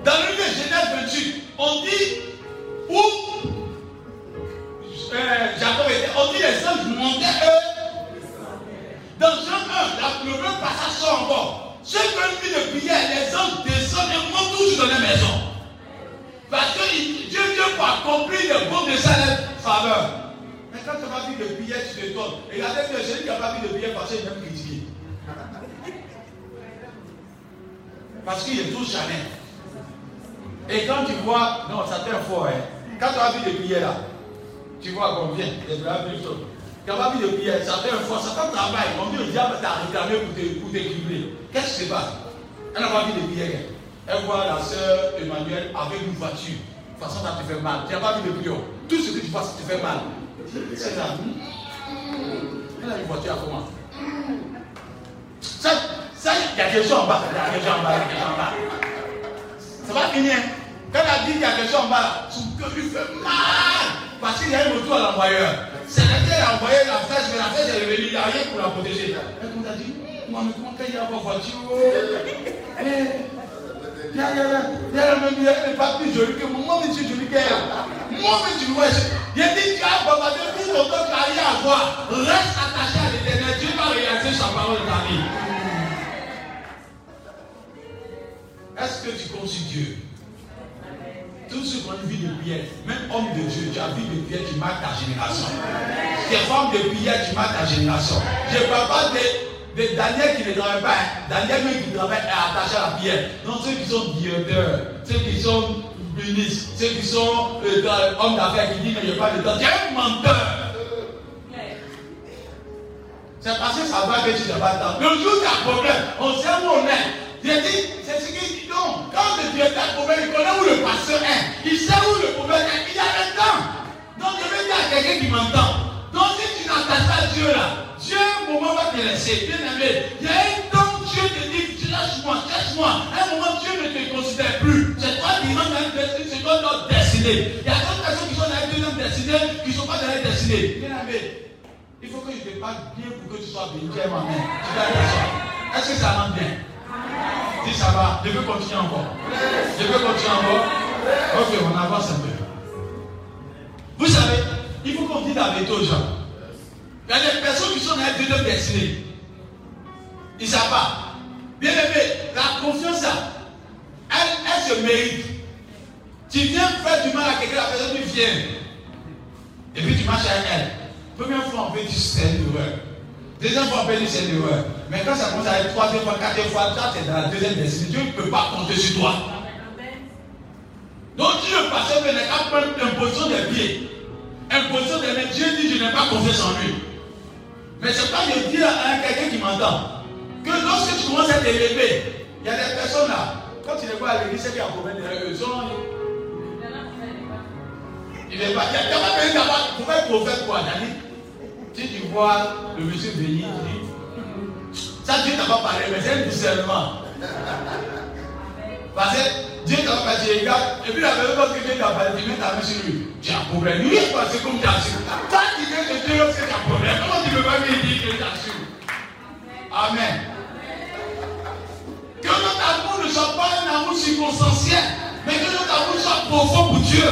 Dans le livre de Genèse 28, on dit où euh, Jacob était, on dit les anges montaient eux. Dans Jean 1, la, le même passage sort encore. Ceux qui ont vu de prière, les anges descendent et montent toujours dans la maison. Parce que Dieu vient pour accomplir le bon de sa faveur. Mais quand tu vas vivre de prière, tu te donnes. Regardez bien, celui qui n'a pas vu de prière, parce qu'il aime critiquer. Parce qu'il est tout jamais. Et quand tu vois, non, ça t'est fort, hein. Quand tu as vu de prière là, tu vois combien Les braves plutôt. Tu n'as pas vu de prière, ça un fort, ça fait un travail. On dit le diable t'a réclamé pour te- pour t'équilibrer. Qu'est-ce qui se passe? Elle n'a pas vu de prière. Elle voit la sœur Emmanuel avec une voiture. De toute façon, ça te fait mal. Tu n'as pas vu de prière. Tout ce que tu fais, ça te fait mal. C'est ça. Elle a une voiture à comment? Il y a quelque chose en bas. Il y a quelque chose en bas. Il y a quelque chose en bas. Ça va finir. Quand elle a dit qu'il y a quelque chose en bas, son cœur lui fait mal. Parce qu'il y a un retour à l'envoyeur. C'est laquelle a envoyé la flèche, mais la flèche est revenue, il n'y a rien pour la protéger. Elle nous a dit, moi, mais comment il y a pas voiture? Eh, Il y a, il y a, il y a même, pas plus joli que moi. Moi, mais je suis joli qu'elle. Moi, mais tu vois, il dit, tu as bombardé tout ton temps, tu à voir. Reste attaché à l'éternel. Dieu va réaliser sa parole de ta vie. Est-ce que tu comptes sur Dieu? Qui ont une vie de prière, même homme de Dieu, tu as vie de prière, tu marques ta génération. Tu es femme de prière, tu marques ta génération. Je ne parle pas de, de Daniel qui ne travaille pas. hein. Daniel même qui travaille est attaché à la prière. Non, ceux qui sont directeurs, ceux qui sont ministres, ceux qui sont euh, hommes d'affaires qui disent mais n'y a pas de temps. Tu es un menteur. C'est parce que ça va que tu n'as pas de temps. Le jour tu as problème, on sait où on est. J'ai dit, c'est ce qu'il dit donc. Quand le directeur a problème, il connaît où le pasteur est. Il sait où le problème est. Il a le temps. Donc je vais dire à quelqu'un qui m'entend. Donc si tu n'attaches pas Dieu là, Dieu un moment va te laisser. Bien aimé, il y a un temps Dieu te dit, cherche-moi, cherche-moi. Un moment Dieu ne te considère plus. C'est toi qui rentres dans une destinée, c'est toi notre destinée. Il y a d'autres personnes qui sont dans une deuxième qui ne sont pas dans la destinée. Bien aimé, il faut que je te parle bien pour que tu sois béni. Attention. Est-ce que ça rentre bien? Si ça va, je peux continuer encore. Je peux continuer encore. Ok, on avance un peu. Vous savez, il faut qu'on dise la vérité aux gens. Il y a des personnes qui sont dans une deuxième destinée. Ils ne savent pas. Bien aimé, la confiance, elle, elle se mérite. Tu viens faire du mal à quelqu'un, la personne tu viens. Et puis tu marches avec elle. Première fois, on peut dire c'est une erreur. Deuxième fois, on peut dire c'est une erreur. Mais quand ça commence à être troisième fois, quatrième fois, ça c'est dans la deuxième destinée. Dieu ne peut pas compter sur toi. Donc si le pasteur venait à prendre une position des pieds, une position des mains, Dieu dit je n'ai pas confiance en lui. Mais c'est pas de dire à quelqu'un qui m'entend que lorsque tu commences à t'élever, il y a des personnes là, quand tu les vois à l'église, c'est qu'il y a un problème derrière eux. Il n'est pas. Il y a. Vous faites prophète quoi, Dani Si tu vois le monsieur venir, tu dis Ça, Dieu t'a pas parlé, mais c'est un discernement. Parce que Dieu t'a pas dit, regarde, et puis la personne que Dieu t'a parlé, tu mets ta main sur lui. Tu as un problème. Lui, c'est comme tu as su. Toi, tu viens de Dieu as un problème. Comment tu peux pas lui dire que tu as su? Amen. Que notre amour ne soit pas un amour circonstanciel, mais que notre amour soit profond pour Dieu.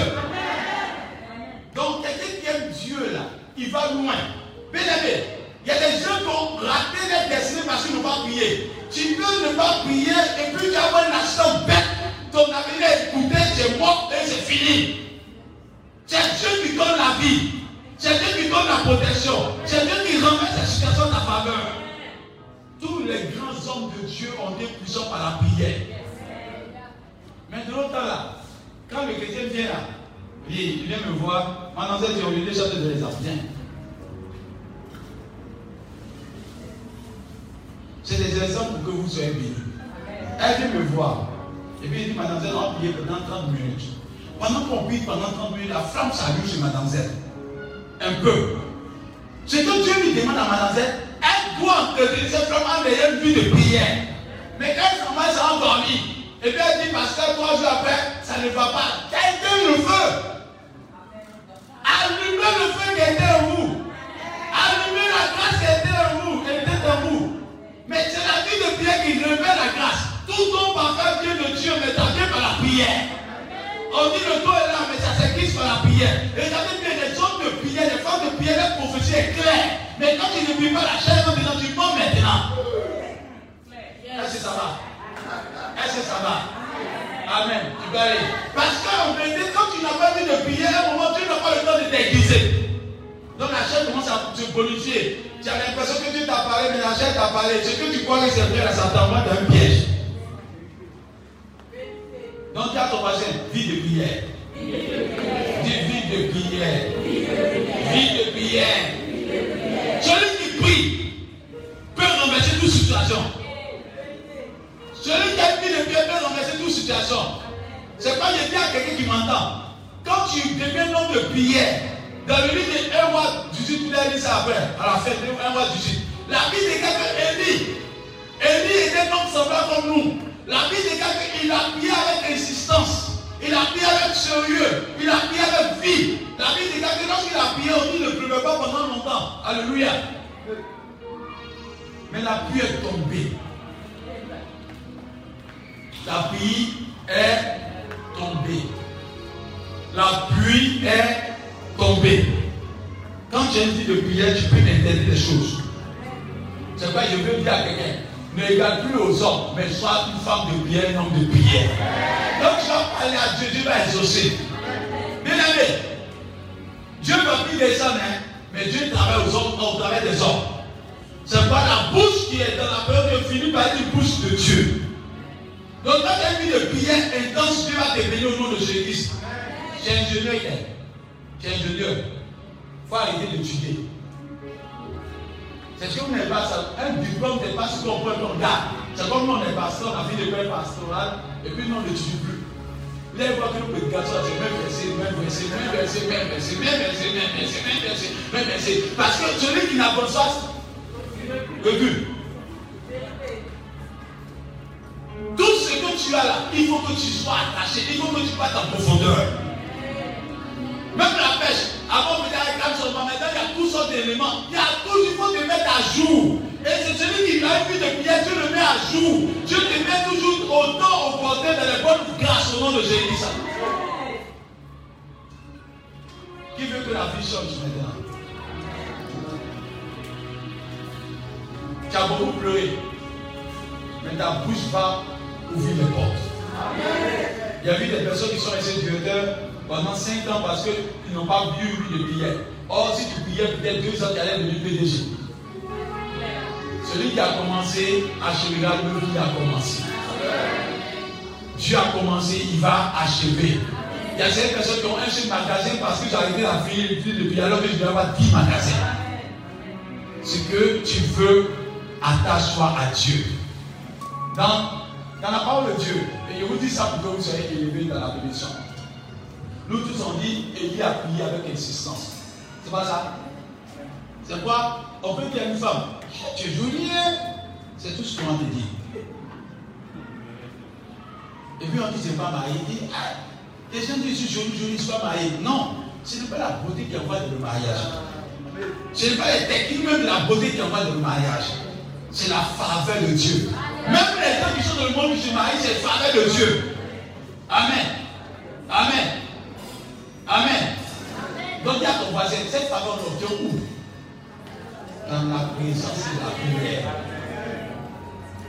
Donc, quelqu'un qui aime Dieu, là, il va loin. Bien aimé, il y a des gens qui ont raté leur destinée parce qu'ils n'ont pas prié. Tu peux ne pas prier et puis tu as un accident bête. Ton avenir est écouté, c'est mort et c'est fini. C'est Dieu qui donne la vie. C'est Dieu qui donne la protection. C'est Dieu qui renverse la situation de ta faveur. Tous les grands hommes de Dieu ont été puissants par la prière. Temps là, quand le chrétien vient là, il, vient me voir, maintenant c'est dit, au lieu de chanter C'est des exemples pour que vous soyez bénis. Elle vient me voir. Et puis il dit, Z, on va prier pendant 30 minutes. Pendant qu'on prie pendant 30 minutes, la flamme s'allume chez Z. Un peu. Ce que Dieu lui demande à Z, elle doit entretenir cette femme en ayant vie de prière. Mais quand elle commence à endormir, et bien elle dit, pasteur, trois jours après, ça ne va pas. Éteins le feu. Allumez le feu qui était en vous. Allumez la grâce qui était Mais c'est la vie de prière qui révèle la grâce. Tout don parfait vient de Dieu, mais ça vient par la prière. On dit le don est là, mais ça s'écrit par la prière. Et ça veut dire les hommes de prière, les femmes de prière, la prophétie est claire. Mais quand tu ne pries pas la chair, on dit tu mens maintenant. Est-ce que ça va? Est-ce que ça va? Amen. Tu peux. Parce qu'en vérité, quand tu n'as pas vu de prière, à un moment, tu n'as pas le temps de t'aiguiser. Donc la chair commence à se bonifier. Tu as l'impression que Dieu t'a parlé, mais la chair t'a parlé. Ce que tu crois que c'est vrai, ça t'envoie dans un piège. Donc tu as ton voisin, vie de prière. Dis vie de prière. Vie de prière. Celui qui prie peut renverser toute situation. Celui qui a vie de prière peut renverser toute situation. C'est pas je dis à quelqu'un qui m'entend. Quand tu deviens homme de prière, dans le livre de 1 mois 18, tu l'as dit ça après, à la fin de 1 mois 18. La Bible déclare que Élie, Élie était un homme semblable comme nous. La Bible déclare qu'il a prié avec insistance. Il a prié avec sérieux. Il a prié avec vie. La Bible déclare que lorsqu'il a prié, on dit ne pleuvait pas pendant longtemps. Alléluia. Mais la pluie est tombée. La pluie est tombée. La pluie est tombée. Quand tu as une vie de prière, tu peux interdire des choses. C'est quoi je veux dire à quelqu'un ne regarde plus aux hommes, mais sois une femme de prière, un homme de prière. Donc tu vas parler à Dieu, Dieu va exaucer. Bien aimé, Dieu va plus descendre, hein, mais Dieu travaille aux hommes, au travers des hommes. C'est pas la bouche qui est dans la peur que finit par être une bouche de Dieu. Donc quand tu as une vie de prière intense, Dieu va te bénir au nom de Jésus. Tu es ingénieur, tu es ingénieur. Il faut arrêter d'étudier. C'est ce qu'on n'est pas ça. Un diplôme n'est pas ce qu'on peut garde. C'est comme nous on est pasteur, on a fait pastorales, et puis nous on n'étudie plus. Là, il voit que le prédicateur, c'est même verset, même verset, même verset, même verset, même verset, même verset, même verset, même verset. Parce que celui qui n'a pas ça, recule. Tout ce que tu as là, il faut que tu sois attaché, il faut que tu passes en profondeur. Même la pêche, avant de faire avec sur maintenant, il y a toutes sortes d'éléments. Il y a tout, il faut te mettre à jour. Et c'est celui qui a une vie de prière, Dieu le met à jour. Dieu te met toujours autant au porté dans les bonnes grâces au nom de Jésus. Qui veut que la vie change maintenant Tu as beaucoup pleuré. Mais ta bouche va ouvrir les portes. Il y a eu des personnes qui sont restées directeurs pendant 5 ans parce qu'ils n'ont pas vu une de prière. Or, si tu priais peut-être 2 ans, tu allais devenir PDG. Celui qui a commencé, achèvera le qui a commencé. Dieu a commencé, il va achever. Il y a certaines personnes qui ont un seul magasin parce que j'ai arrêté la fille depuis alors que je dois avoir 10 magasins. Ce que tu veux, attache-toi à Dieu. Dans, dans la parole de Dieu, et je vous dis ça pour que vous soyez élevés dans la bénédiction. Nous tous on dit, Élie a prié avec insistance. C'est pas ça C'est quoi? On peut dire à une femme, tu es jolie, hein? c'est tout ce qu'on te dit. Et puis on dit, c'est pas marié. Il dit, les gens disent, je suis jolie, jolie, je pas marié. Non, ce n'est pas la beauté qui envoie le mariage. Ce n'est pas les techniques même de la beauté qui envoie le mariage. C'est la faveur de Dieu. Même les gens qui sont dans le monde qui se marient, c'est la faveur de Dieu. Amen. Amen. Amen. Donc dis à ton voisin, cette faveur l'obtient où? Dans la présence de la prière.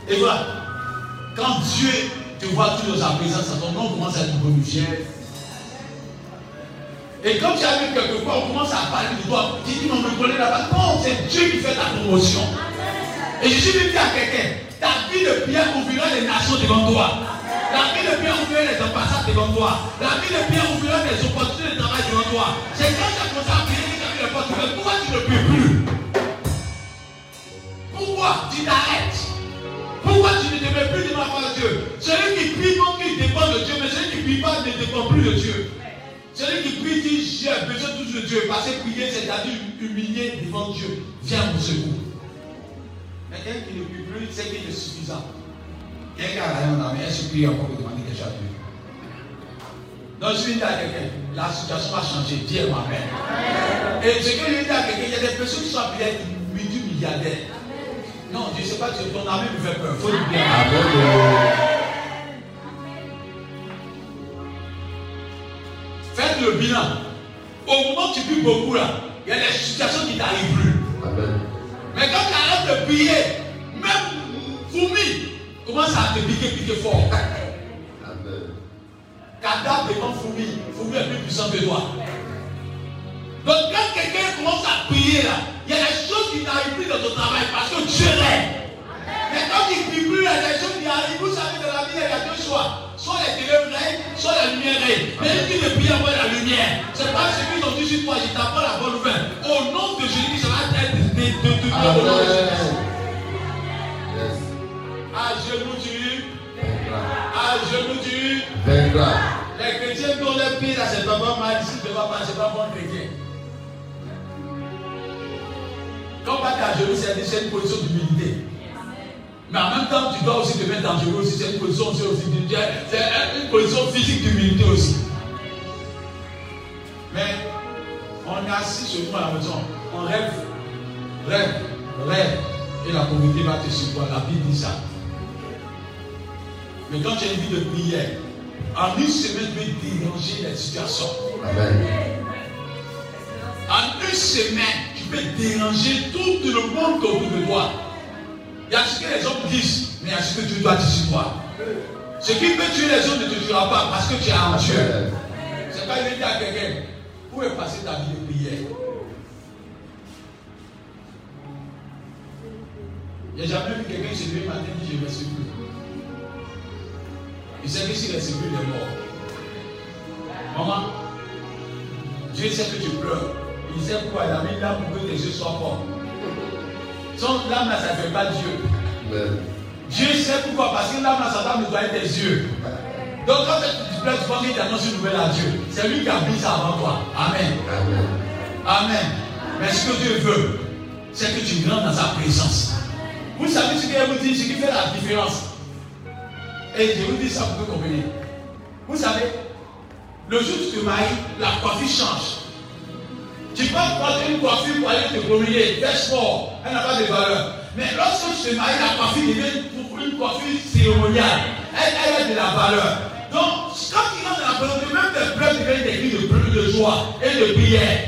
Et voilà. Quand Dieu te voit tout dans sa présence, ton nom commence à être glorifié. Et quand tu arrives quelque part, on commence à parler de toi. Tu dis, non, me connais là-bas. Non, c'est Dieu qui fait ta promotion. Et je suis venu à quelqu'un, ta vie de prière ouvrira les nations devant toi. La vie de prière ouvrira les ambassades devant toi. La vie de prière ouvrira les opportunités de travail devant toi. C'est quand tu as commencé à prier que tu as vu les portes ouvertes. Pourquoi tu ne pries plus? Pourquoi tu t'arrêtes? Pourquoi tu ne te mets plus devant la de Dieu? Celui qui prie non qu'il dépend de Dieu, mais celui qui ne prie pas ne dépend plus de Dieu. Celui qui prie dit j'ai besoin toujours de Dieu. Parce que prier, c'est-à-dire humilier devant Dieu. Viens mon secours. Mais quelqu'un qui ne prie plus, c'est qu'il est suffisant. Quelqu'un a rien dans mais est-ce qu'il encore pour demander quelque chose à Dieu Donc je vais dire à quelqu'un, la situation va changer, Dieu m'amène. Et ce que je vais dire à quelqu'un, il y a des personnes qui sont appelées multimilliardaires. Non, je ne sais pas, ton ami me fait peur. Il faut dire bien. Faites le bilan. Au moment où tu pries beaucoup là, il y a des situations qui t'arrivent plus. Amen. Mais quand tu arrêtes de prier, même fourmi commence à te piquer, piquer fort. Amen. Cadavre devant fourmi, fourmi est plus puissant que toi. Donc quand quelqu'un commence à prier là, il y a des choses qui n'arrivent plus dans ton travail parce que Dieu règne. Mais quand tu ne pries plus, il y a des choses qui arrivent. Vous savez, dans la vie, il y a deux choix. Soit les ténèbres règnent, soit la lumière règne. Mais qui ne prie envoie la lumière. C'est pas ce qu'ils ont dit sur toi, je t'apprends la bonne nouvelle. Au nom de Jésus, ça va être de, de, de. À genoux tu, à genoux tu. Vaincra. Les chrétiens qui ont les pieds là, c'est pas bon mal, ici, c'est pas mal, c'est pas bon chrétien. Quand on va à genoux, c'est c'est une position d'humilité. Mais en même temps, tu dois aussi te mettre en genoux aussi, c'est une position aussi, c'est une position physique d'humilité aussi. Mais on est assis sur nous à la maison, on rêve, rêve, rêve, et la communauté va te suivre. La Bible dit ça. Mais quand tu as une vie de prière, en une semaine, tu peux déranger les situations. Amen. En une semaine, tu peux déranger tout le monde autour de toi. Il y a ce que les hommes disent, mais il y a ce que tu dois dire sur toi. Ce qui peut tuer les hommes ne te tuera pas parce que tu es en Dieu. C'est pas une dire à quelqu'un, où est passée ta vie de prière? Il n'y a jamais vu quelqu'un se lever le matin et dire je ne reste plus. Il sait que s'il reste plus, il est mort. Maman, Dieu sait que tu pleures. Il sait pourquoi il a mis là pour que tes yeux soient forts. Son l'âme là, ça ne fait pas Dieu. Amen. Dieu sait pourquoi, parce que l'âme là, ça doit nettoyer tes yeux. Donc quand tu pleures, tu penses qu'il t'annonce une nouvelle à Dieu. C'est lui qui a mis ça avant toi. Amen. Amen. Amen. Mais ce que Dieu veut, c'est que tu rentres dans sa présence. Vous savez ce qu'il vous dit, ce qui fait la différence? Et je vous dis ça pour vous compreniez. Vous savez, le jour où tu te maries, la coiffure change. Tu peux porter une coiffure pour aller te promener, faire sport, elle n'a pas de valeur. Mais lorsque tu te maries, la coiffure devient pour une coiffure cérémoniale. Elle, a de la valeur. Donc, quand tu rentres dans la présence, même tes pleurs deviennent des cris de, de joie et de prière.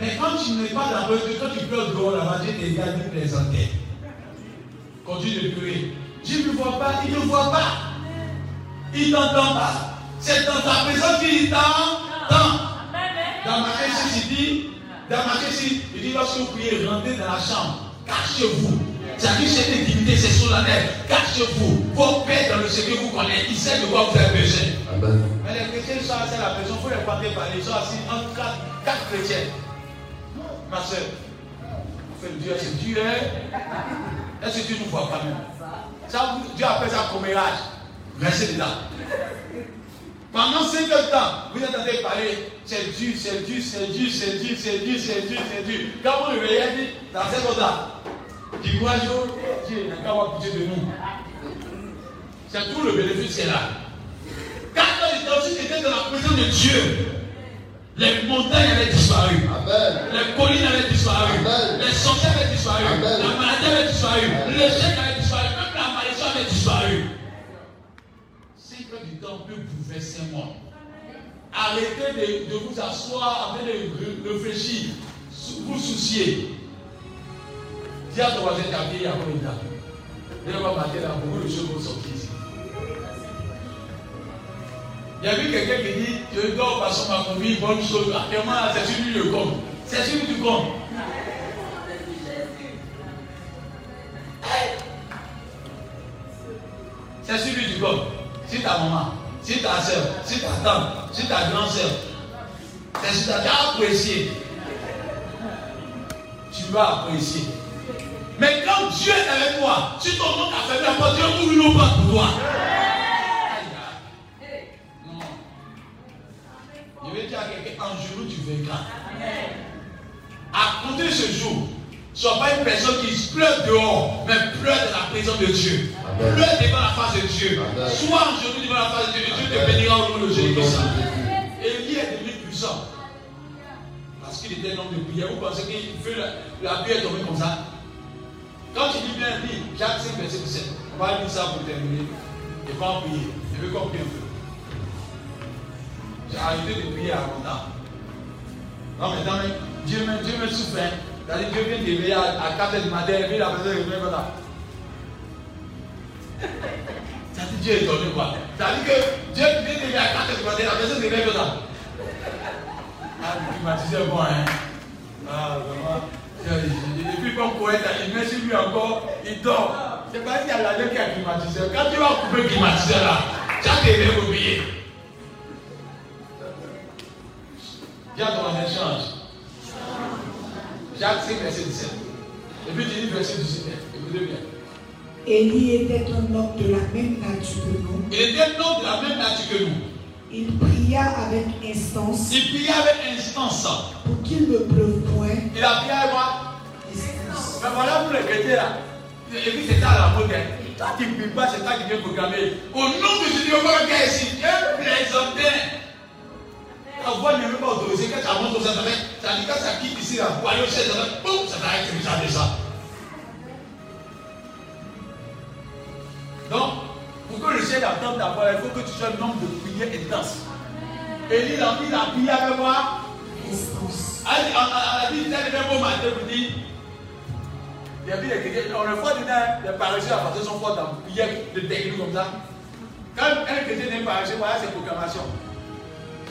Mais quand tu n'es pas dans la présence, quand tu pleures dehors là-bas, Dieu te regarde et plaisanter. Continue de pleurer. Dieu ne voit pas, il ne voit pas. Il n'entend pas. C'est dans ta présence qu'il t'entend. Dans ma ici, il dit, dans ma ici, il dit, lorsque vous priez, rentrez dans la chambre, cachez-vous. C'est-à-dire, cette intimité, c'est solennel. Cachez-vous. Vos pères dans le secret vous connaissent. Ils savent de quoi vous avez besoin. Mais les chrétiens sont assis à la maison, il faut les prendre par les gens assis entre quatre, quatre chrétiens. Ma soeur, fait Dieu, c'est Dieu. hein? Est-ce que Dieu nous voit quand même? Ça, vous- Dieu appelle ça commérage. Restez dedans. Pendant 5 heures de temps, vous êtes en train de parler, c'est Dieu, c'est Dieu, c'est Dieu, c'est Dieu, c'est Dieu, c'est Dieu, c'est Dieu. Quand vous réveillez, il dit, dans cette heure-là, du courage, oh, Dieu n'a qu'à avoir pitié de nous. C'est tout le bénéfice qui est là. Quand on était dans la présence de Dieu, les montagnes avaient disparu. Amen. Les collines avaient disparu. Amen. Les sorciers avaient disparu. Amen. La maladie avait disparu. Amen. L'échec avait disparu. Même la malédiction avait disparu. Du peut bouleverser un monde. Arrêtez de, de vous asseoir afin de réfléchir, vous soucier. Dis à ton voisin, vieilli après une date. Et on va mater là, beaucoup de choses vont sortir ici. Il y a eu quelqu'un qui dit Je dors parce qu'on m'a une bonne chose. Actuellement, là, c'est celui le compte. C'est celui du compte. C'est celui du compte. Si ta maman, si ta soeur, si ta tante, si ta grande soeur, c'est ta tu as apprécié. Tu vas apprécier. Mais quand Dieu est avec toi, si ton nom t'a fait porte, Dieu une autre porte pour toi. Non. Je vais dire à quelqu'un, en genou, tu vaincras. À compter ce jour, Sois pas une personne qui pleure dehors, mais pleure dans la présence de Dieu. Pleure devant la face de. Sois aujourd'hui devant la face de Dieu. Dieu te bénira au nom de Jésus. Jésus. Élie est devenu puissant. Parce qu'il était un homme de prière. Vous pensez qu'il fait la, la est tombée comme ça? Quand tu dis bien, dis Jacques 5, verset 17. On va lire ça pour terminer. Et pas en prier. Je veux qu'on prie un peu. J'ai arrêté de prier à longtemps. Non, mais non, mais Dieu me, Dieu me souffre. hein. C'est-à-dire, Dieu vient t'éveiller à, à 4 h du matin, et puis la personne est comme ça. C'est-à-dire, Dieu est étonné quoi. C'est-à-dire que Dieu vient t'éveiller à 4 h du matin, la personne se réveille comme ça. Ah, le climatiseur, bon, hein. Ah, vraiment. Et puis, poète, il met sur lui encore, il dort. C'est pas qu'il y a la qui a climatiseur. Quand tu vas couper le climatiseur là, as tes rêves oubliés. Dis à ton échange. Jacques 5, verset 17. Et puis tu dis verset 17. Écoutez bien. Élie était un homme de la même nature que nous. Il était un homme de la même nature que nous. Il pria avec instance Il priait avec instance. pour qu'il ne pleuve point. Il a prié avec moi. Instance. Mais voilà les chrétiens là. Et puis c'est ça la mode. hein. Toi qui ne pries pas, c'est toi qui viens programmer. Au nom de Jésus, on va regarder ici. Dieu plaisantait. La voix n'est même pas autorisée. Quand ça monte ça, fait. Ça dit quand ça quitte ici, au ciel, ça fait. Boum, ça va être comme Donc, pour que le ciel attende voix, il faut que tu sois un homme de prière intense. Élie, il a il a prié avec moi. Elle a dit, il était le beau matin pour dire. Il y a les chrétiens, on le voit dedans, les paresseux à partir son fort dans la prière de technique comme ça. Quand un chrétien n'est pas voilà ses proclamations.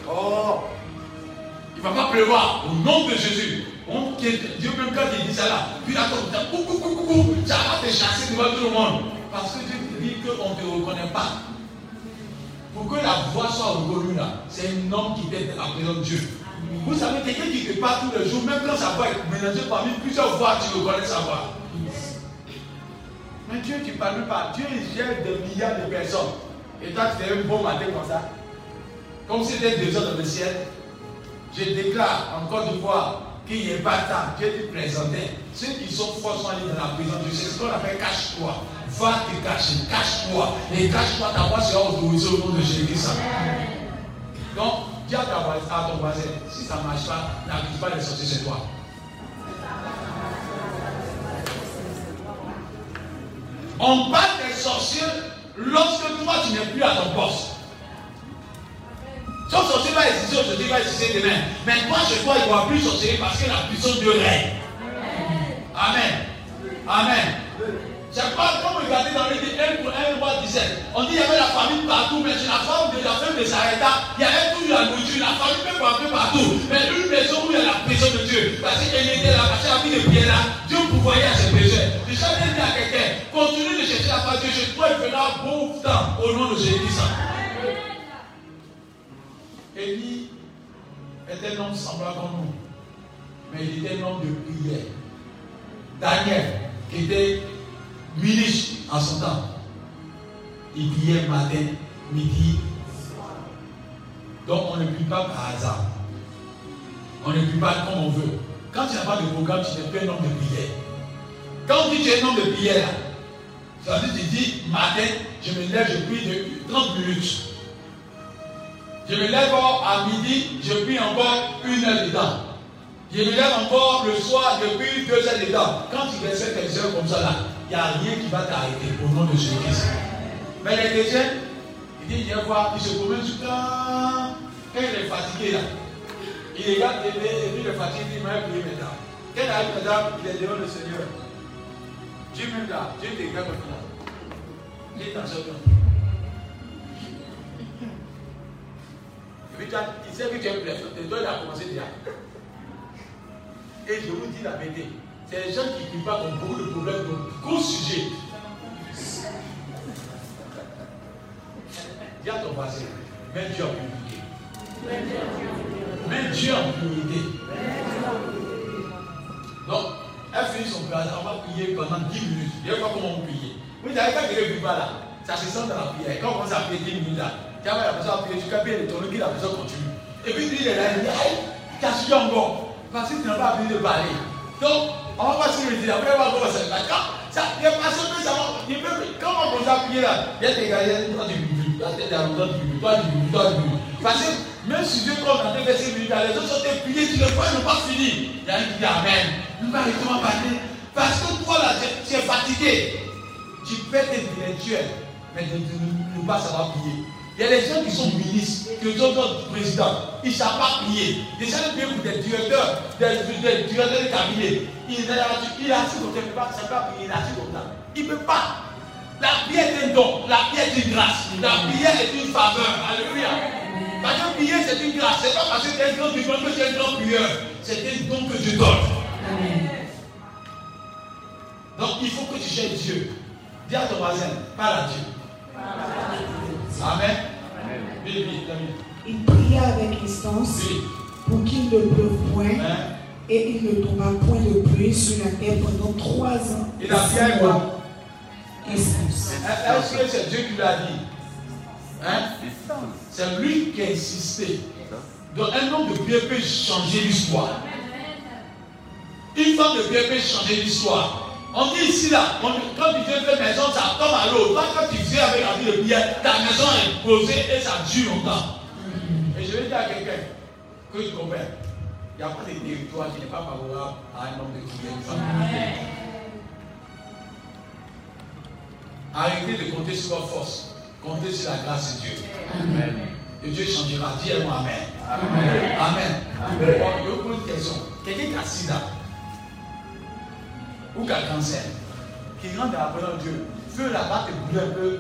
Oh, il ne va pas pleuvoir au nom de Jésus. On, Dieu même quand il dit ça là, puis là, coucou, coucou, coucou, ça va te chasser devant tout le monde. Parce que Dieu te dit qu'on ne te reconnaît pas. Pour que la voix soit reconnue là, c'est un homme qui est dans la présence de Dieu. Vous savez, quelqu'un qui te parle tous les jours, même quand sa voix est mélangée parmi plusieurs voix, tu reconnais sa voix. Mais Dieu, tu ne parles pas. Dieu, il gère des milliards de personnes. Et toi, tu fais un bon matin comme ça. Comme si c'était deux heures dans le ciel. Je déclare encore une fois qu'il n'y ait pas de temps. Dieu te présentait. Ceux qui sont forts sont allés dans la prison de Dieu. C'est ce qu'on appelle cache-toi. Va te cacher, cache-toi. Et cache-toi, ta voix sera autorisée au nom de Jésus-Christ. Donc, dis à, à ton voisin, si ça ne marche pas, n'arrive pas à les sortir chez toi. On parle des sorciers lorsque toi tu n'es plus à ton poste. Son sorcier va exister aujourd'hui, va exister demain. Mais toi, chez toi, il ne va plus sorcier parce que la puissance de règne. Amen. Amen. C'est pas comme regarder dans le 1 pour 1 roi 17. On dit qu'il y avait la famine partout, mais chez la femme de la femme de Sareta, il y avait toujours la nourriture, la famine peut peu partout. Mais une maison où il y a la présence de Dieu. Parce qu'elle était là, parce qu'elle a mis le pied là, Dieu pourvoyait à ses besoins. Je jamais dit à quelqu'un, continue de chercher la face de Dieu, toi il fera bon temps au nom de Jésus-Christ. Élie était un homme semblable à nous, mais il était un homme de prière. Daniel, qui était ministre en son temps, il priait matin, midi. Donc on ne prie pas par hasard. On ne prie pas comme on veut. Quand tu n'as pas de programme, tu n'es plus un homme de prière. Quand que tu es un homme de prière, ça veut dire tu dis matin, je me lève, je prie de 30 minutes. Je me lève à midi, je prie encore une heure de temps. Je me lève encore le soir, je prie deux heures de temps. Quand tu respectes tes heures comme ça là, il n'y a rien qui va t'arrêter au nom de Jésus-Christ. Mais les chrétiens, il dit, viens voir, il se promène tout le temps. Quand il est fatigué là, il regarde télé et puis il est fatigué, il m'a prié maintenant. Quand il arrive maintenant, il est devant le Seigneur. Dieu même là, Dieu te regarde maintenant. Il est dans ce temps. Et il sait que tu es blessé, et toi il a commencé déjà. Et je vous dis la vérité, c'est les gens qui ne prient pas qui ont beaucoup de problèmes, de gros sujets. Dis à ton voisin, mets Dieu en priorité. Mets Dieu en priorité. Donc, elle finit son prière, on va prier pendant 10 minutes. Il n'y a pas comment on prier. Vous quand quelqu'un ne prie pas là, ça se sent dans la prière. Quand on commence à prier 10 minutes là, tu vas la personne à prier, tu capes le tourner, la personne continue. Et puis il est là, il dit, aïe, tu as su encore. Parce que tu n'as pas appris de parler. Donc, On va si le dit, après on va comment ça les personnes peuvent savoir, ils peuvent, quand on à prier là, il y a des gars, il y a toi du bubu, toi tu es dans toi du bubu, toi toi du bubu. Parce que même si Dieu comme dans deux versets militaires, les autres sont priés, tu ils n'ont pas fini. Il y a un qui dit Amen. Nous va arrêter parler? Parce que toi là, tu es- tu fatigué. Tu peux être intellectuel, mais de ne pas savoir prier. Il y a des gens qui sont ministres, qui sont présidents, ils ne savent pas prier. Des gens qui pour des directeurs, des, des directeurs de cabinet. Il est assis comme ça, il ne peut pas, prier, il est assis comme ça. Il ne peut pas. La prière est un don, la prière est une grâce, la prière est une faveur. Alléluia. Parce que prier c'est une grâce, c'est pas parce que tu es un grand prieur que tu es un grand prieur. C'est un don que Dieu donne. Donc il faut que tu cherches Dieu. Dis à ton voisin, parle à Dieu. Amen. Il pria avec instance pour qu'il ne pleuve point Hein? et il ne tomba point de pluie sur la terre pendant trois ans. Il a bien mois. Instance. Est-ce que c'est Dieu qui l'a dit? Hein? C'est lui qui a insisté. Donc un homme de bien peut changer l'histoire. Une femme de bien peut changer l'histoire. On dit ici là, on- quand tu viens faire maison, ça tombe à l'eau. Toi, quand tu viens avec la vie de prière, ta maison est posée et ça dure longtemps. Et je vais dire à quelqu'un que tu comprends. Il n'y a pas de territoire qui n'est pas favorable à un homme de prière, une. Arrêtez de compter sur votre force. Comptez sur la grâce de Dieu. Et Dieu changera. Dis-moi Amen. Amen. Bon, je vous pose une question. Quelqu'un qui a sida ou qui a cancer, qui rentre dans la présence de Dieu, feu là-bas te brûle un peu,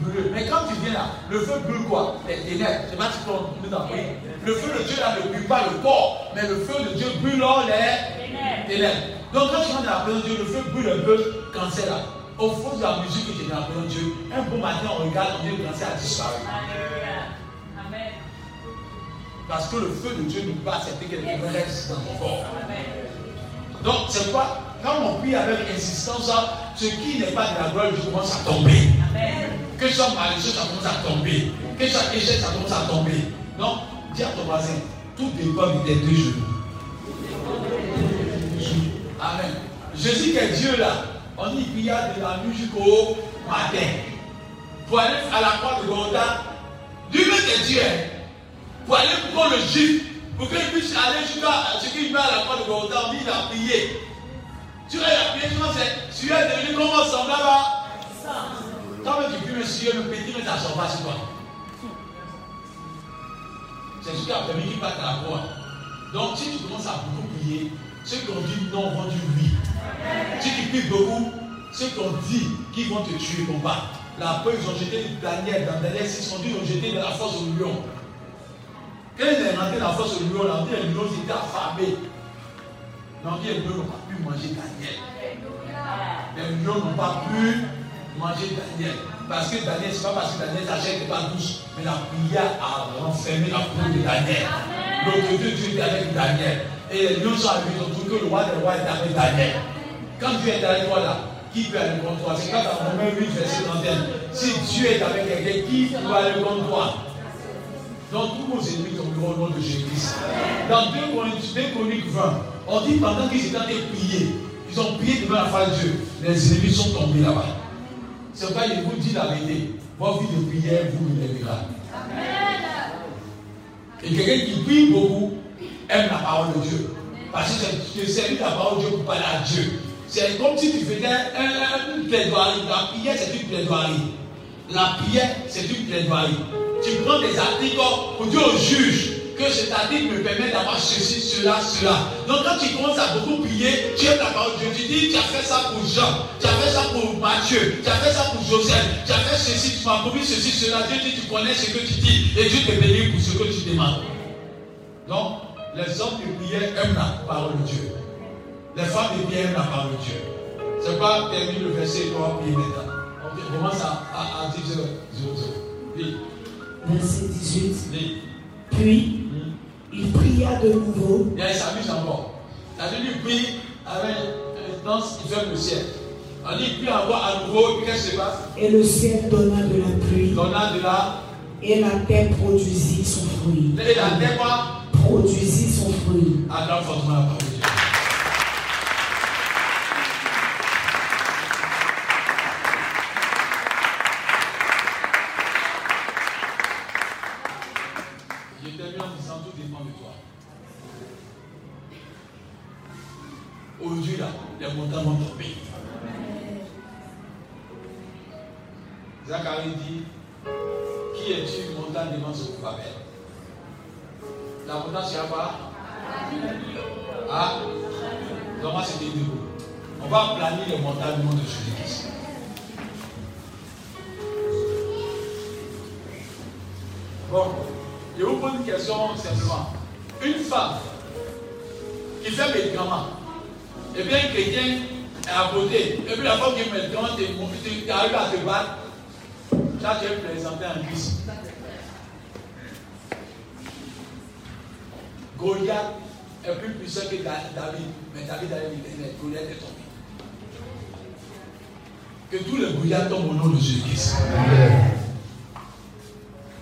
brûle. Mais quand tu viens là, le feu brûle quoi? Les ténèbres. C'est pas si on nous dans Le feu de Dieu là ne brûle pas le corps, mais le feu de Dieu brûle les ténèbres. Donc quand tu rentres dans la présence de Dieu, le feu brûle un peu cancer là. Au fond de la musique que tu es dans la présence de Dieu, un beau matin on regarde, on dit le cancer a disparu. Parce que le feu de Dieu ne peut pas accepter chose reste dans ton corps. Donc, c'est quoi? Quand on prie avec insistance, ce qui n'est pas de la gloire commence à tomber. Que ça malicieux, ça commence à tomber. Que ça échec, ça commence à tomber. Donc, dis à ton voisin, tout dépend de tes deux genoux. Amen. Jésus qui est Dieu là, on dit qu'il y a de la nuit jusqu'au matin. Pour aller à la croix de Golgotha, lui-même est Dieu. Pour aller pour le juif, pour qu'il puisse aller jusqu'à ce qu'il va à la croix de Golgotha, on dit il a prié. Tu vois, il a prié, tu vois, tu es devenu comment semblable à Quand tu pries le Seigneur, le petit, mais ça ne pas sur toi. C'est jusqu'à permis qu'il parte la. Donc, si tu commences à beaucoup prier, ceux qui ont dit non vont dire oui. Si tu pries beaucoup, ceux qui ont dit qu'ils vont te tuer vont pas. La peur, ils ont jeté Daniel dans Daniel 6, ils ont dit ils ont jeté dans la force au lion. Quand il est rentré dans la force au lion, là, on dit les lions étaient affamés. Donc les lions n'ont pas pu manger Daniel. Les lions n'ont pas pu manger Daniel. Parce que Daniel, ce n'est pas parce que Daniel, sa chair n'était pas douce, mais la prière a renfermé la peau de Daniel. L'autorité de Dieu était avec Daniel. Et les lions sont arrivés, trouvé que le roi des rois était avec Daniel. Quand Dieu est avec toi là, qui peut aller contre toi? C'est quand dans Romains 8, verset 31. Si Dieu est avec quelqu'un, qui peut aller contre toi? Donc tous vos ennemis tomberont au nom de Jésus-Christ. Dans 2 Chroniques 2 Chroniques 20, on dit pendant qu'ils étaient en train de prier, ils ont prié devant la face de Dieu, les ennemis sont tombés là-bas. C'est pourquoi il vous dit vérité. Votre vie de prière vous relèvera. Et quelqu'un qui prie beaucoup aime la parole de Dieu. Parce que c'est servir la parole de Dieu pour parler à Dieu. C'est comme si tu faisais un, un, une plaidoirie. La prière, c'est une plaidoirie. La prière, c'est une plaidoirie. Tu prends des articles pour dire au juge que article me permet d'avoir ceci, cela, cela. Donc quand tu commences à beaucoup prier, tu aimes la parole de Dieu. Tu dis, tu as fait ça pour Jean, tu as fait ça pour Matthieu, tu as fait ça pour Joseph, tu as fait ceci, tu m'as promis ceci, cela. Dieu dit, tu connais ce que tu dis et Dieu te bénit pour ce que tu demandes. Donc, les hommes de prière aiment la parole de Dieu. Les femmes de prière aiment la parole de Dieu. C'est pas terminer le verset et on va prier maintenant. On commence à, à, à dire 0, 0, 0. Lis, Verset 18. lis. Puis, il pria de nouveau Et elle s'amuse encore. Ça veut dire prie avec danse qui ferme le ciel. On dit prie encore à nouveau, puis qu'est-ce qui se passe? Et le ciel donna de la pluie Donnant de la. et la terre produisit son fruit. Et la terre quoi? Produisit son fruit. Acclame fortement la parole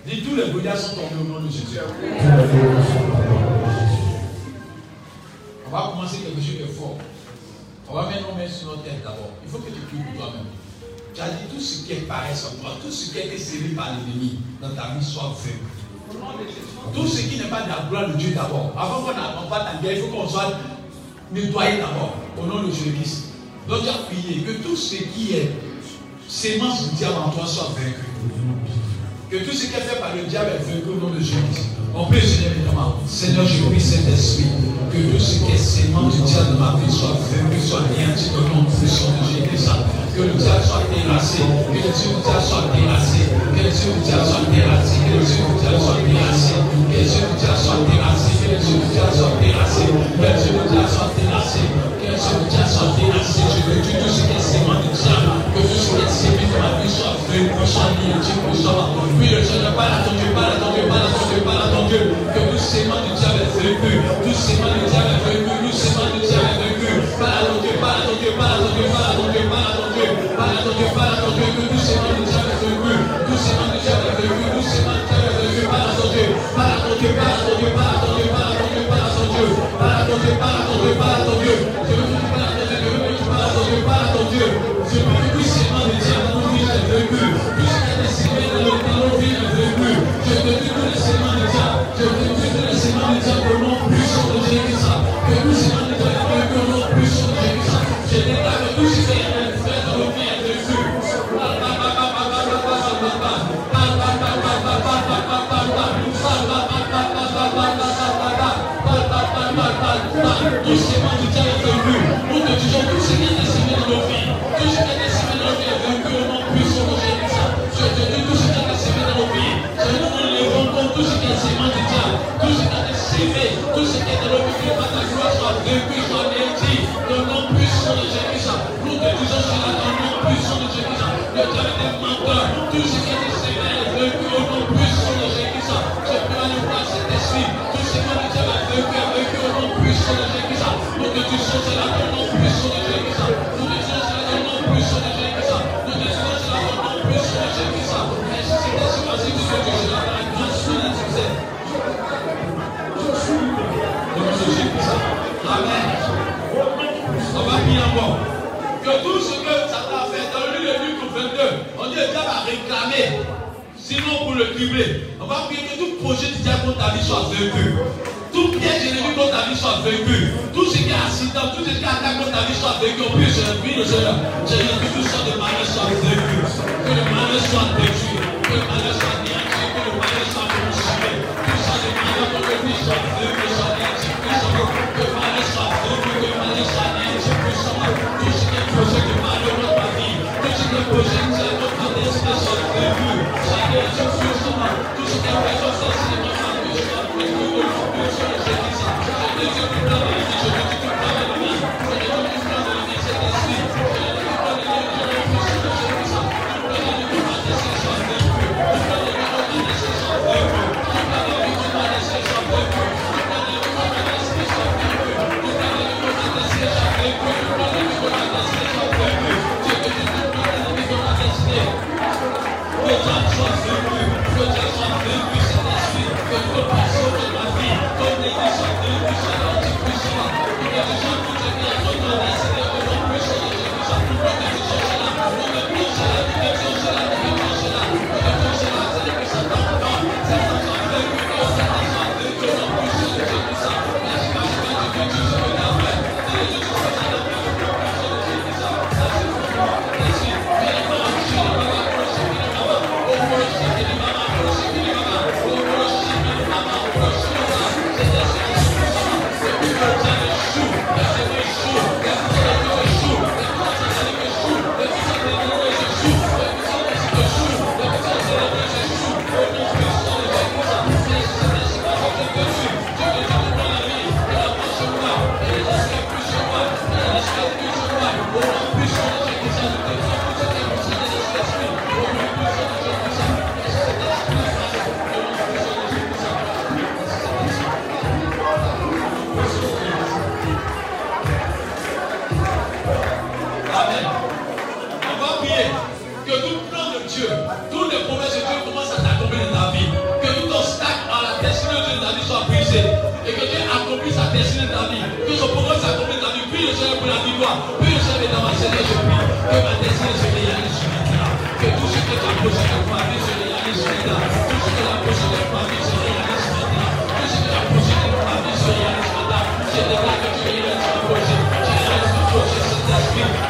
Dis tous les Goliaths sont tombés au nom de Jésus. On va commencer quelque chose de fort. On va mettre nos mains sur notre tête d'abord. Il faut que tu pries pour toi-même. Tu as dit tout ce qui est paresse en toi, tout ce qui a été servi par l'ennemi dans ta vie soit fait. Tout ce qui n'est pas de la gloire de Dieu d'abord. Avant qu'on n'apprenne ta guerre, il faut qu'on soit nettoyé d'abord au nom de Jésus-Christ. Donc tu as prié que tout ce qui est sémence du diable en toi soit vaincu. Que tout ce qui est fait par le diable est vaincu au nom de Jésus. On peut se évidemment. Seigneur, je prie cet esprit. Que tout ce qui est sémence du diable de ma vie soit vaincu, soit anéanti au nom de Jésus. Que le diable soit terrassé. Que du diable soient terrassés. Que du diable soient terrassés. Que du diable soient terrassés. Que du diable soient terrassés. Que du diable soient terrassés. Que du diable soient terrassés. Que du diable soient terrassés. Je veux que tout ce qui est sémence du diable. Que tout ce qui est sémence de ma vie soit anéanti, soit Oui, le Seigneur, parle à ton Dieu, parle à ton Dieu, parle à ton Dieu, Dieu. Que tout sémence du diable vaincu. Tout sémence du diable. Le on va prier que tout projet diable contre ta vie soit vaincu. Tout piège ennemi contre ta vie soit vaincu. Tout ce qui est accident, tout ce qui est attaque contre ta vie soit vaincu. On prie vie de Seigneur. Seigneur, que tout sorte de malheur soit vaincu. Que le malheur soit détruit. Que le malheur soit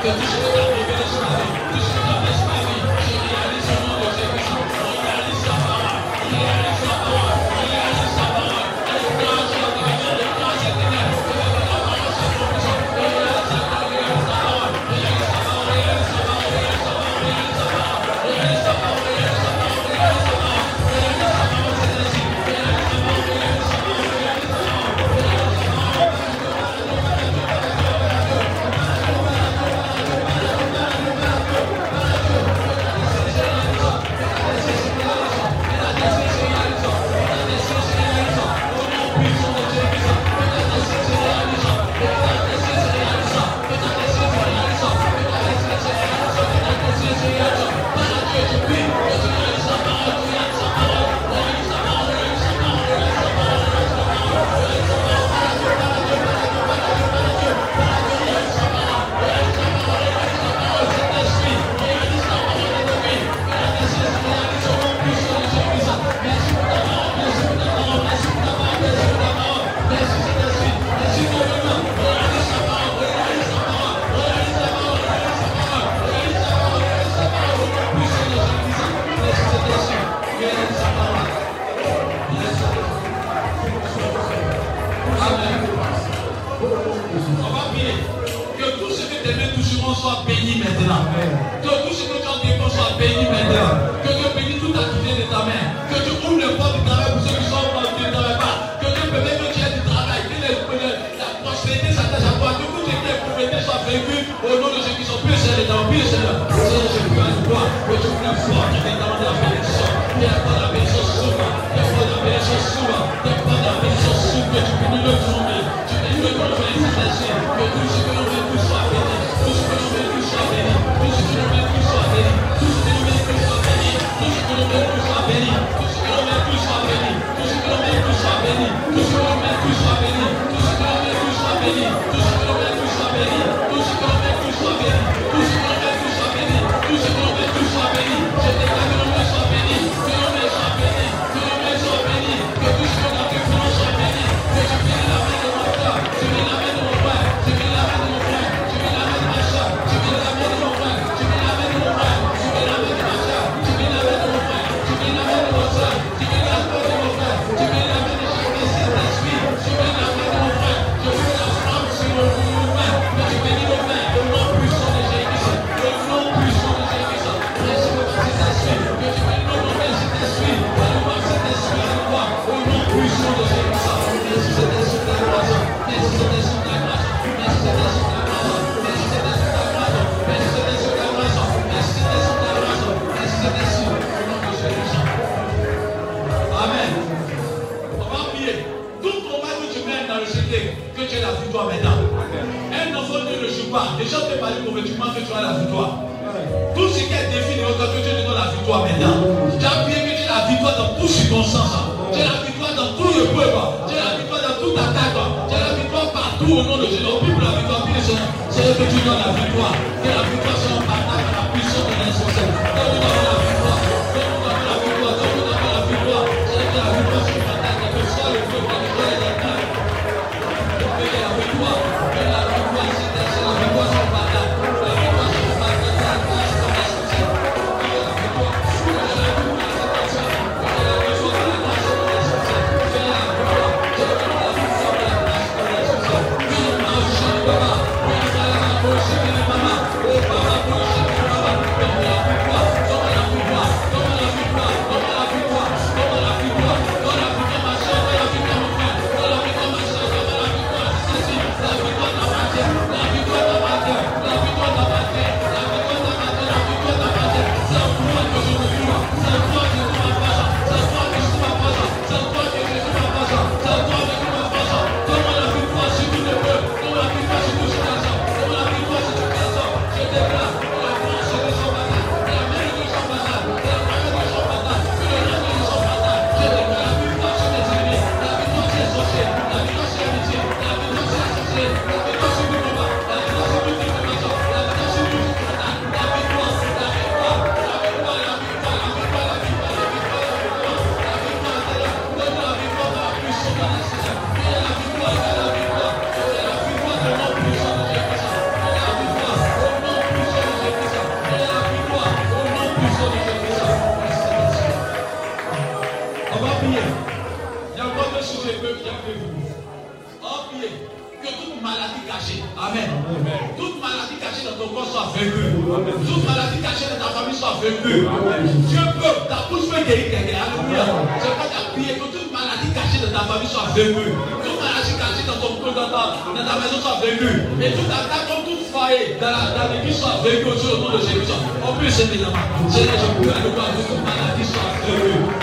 얘기 vaincu au nom de ceux sont plus seuls et dans plus seuls. Seigneur, je prie à toi que tu plus fort, tu viens dans la bénédiction. T'es pas la bénédiction souvent, t'es pas la bénédiction souvent, t'es pas la bénédiction souvent, que tu bénis le monde, tu bénis le monde, tu bénis les yeux, que tout ce que l'on veut tout soit béni, tout ce que l'on veut tout soit béni, tout ce que l'on veut tout soit béni, tout ce que l'on veut tout soit béni, tout ce que l'on veut tout soit béni, tout ce que l'on veut tout soit béni, tout ce que l'on veut tout soit béni, tout ce que l'on veut tout soit béni. Les gens Déjà préparé convaincument que tu as la victoire. Tout ce qui est défini, que Dieu te donne la victoire maintenant. Tu as bien que tu as la victoire dans toute circonstance. Hein. Tu as la victoire dans tout le peuple. Hein. Tu as la victoire dans toute attaque. Hein. Tu as la victoire partout au nom de Jésus. Au plus pour la victoire, c'est que tu donnes la victoire. Dieu peut. Ta bouche peut guérir quelqu'un. Alléluia. Je pas qu'à prier que toute maladie cachée dans ta famille soit vécue. Toute maladie cachée dans ton dans dans ta maison soit vécue. Et toute attaque comme toute faille dans l'église soit vécue au nom de Jésus. En plus, c'est maintenant. Seigneur, je prie à nous que toute maladie soit vécue.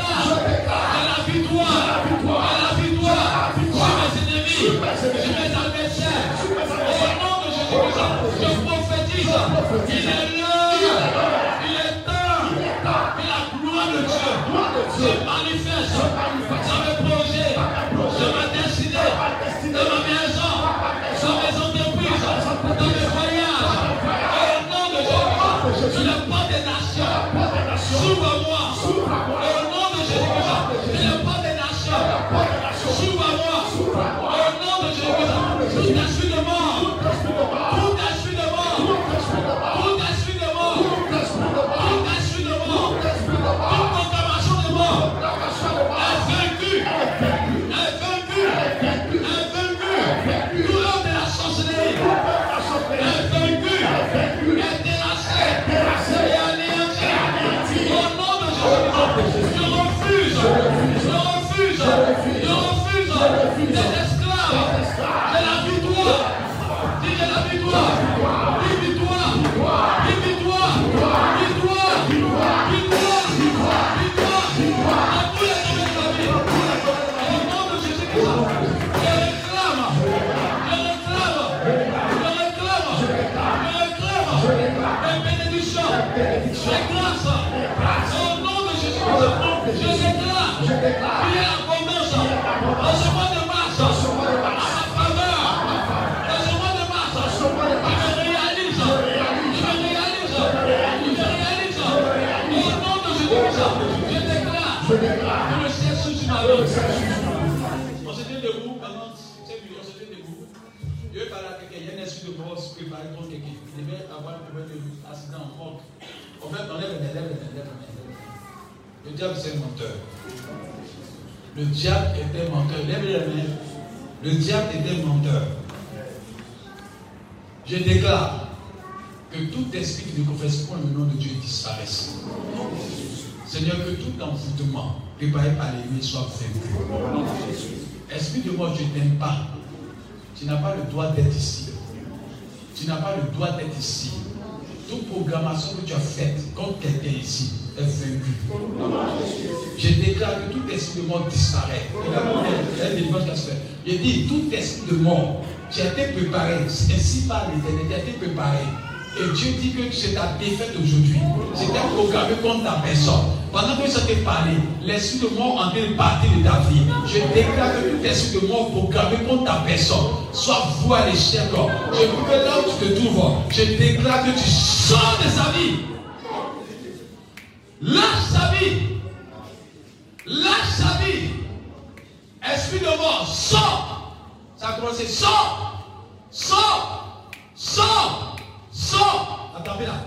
四 diable, c'est menteur. Le diable un menteur. Lève. Le diable un menteur. Je déclare que tout esprit qui ne point le nom de Dieu disparaisse. Seigneur, que tout envoûtement préparé par l'ennemi soit vaincu. Esprit de mort, je n'aime pas. Tu n'as pas le droit d'être ici. Tu n'as pas le droit d'être ici. Toute programmation que tu as faite contre quelqu'un ici Je déclare que tout esprit de mort disparaît. Je dis, tout esprit de mort, as été préparé, ainsi par l'éternel, tu as été préparé. Et Dieu dit que c'est ta défaite aujourd'hui. C'était programmé contre ta personne. Pendant que ça t'est parlé, l'esprit de mort en train de partir de ta vie. Je déclare que tout esprit de mort programmé contre ta personne soit voué à l'échec. Je veux que là où tu te trouves, je déclare que tu sors de sa vie. Lâche sa vie. Lâche sa vie. Esprit de mort, sors. Ça a commencé, sors. Sors. Sors. Sors. Attendez là.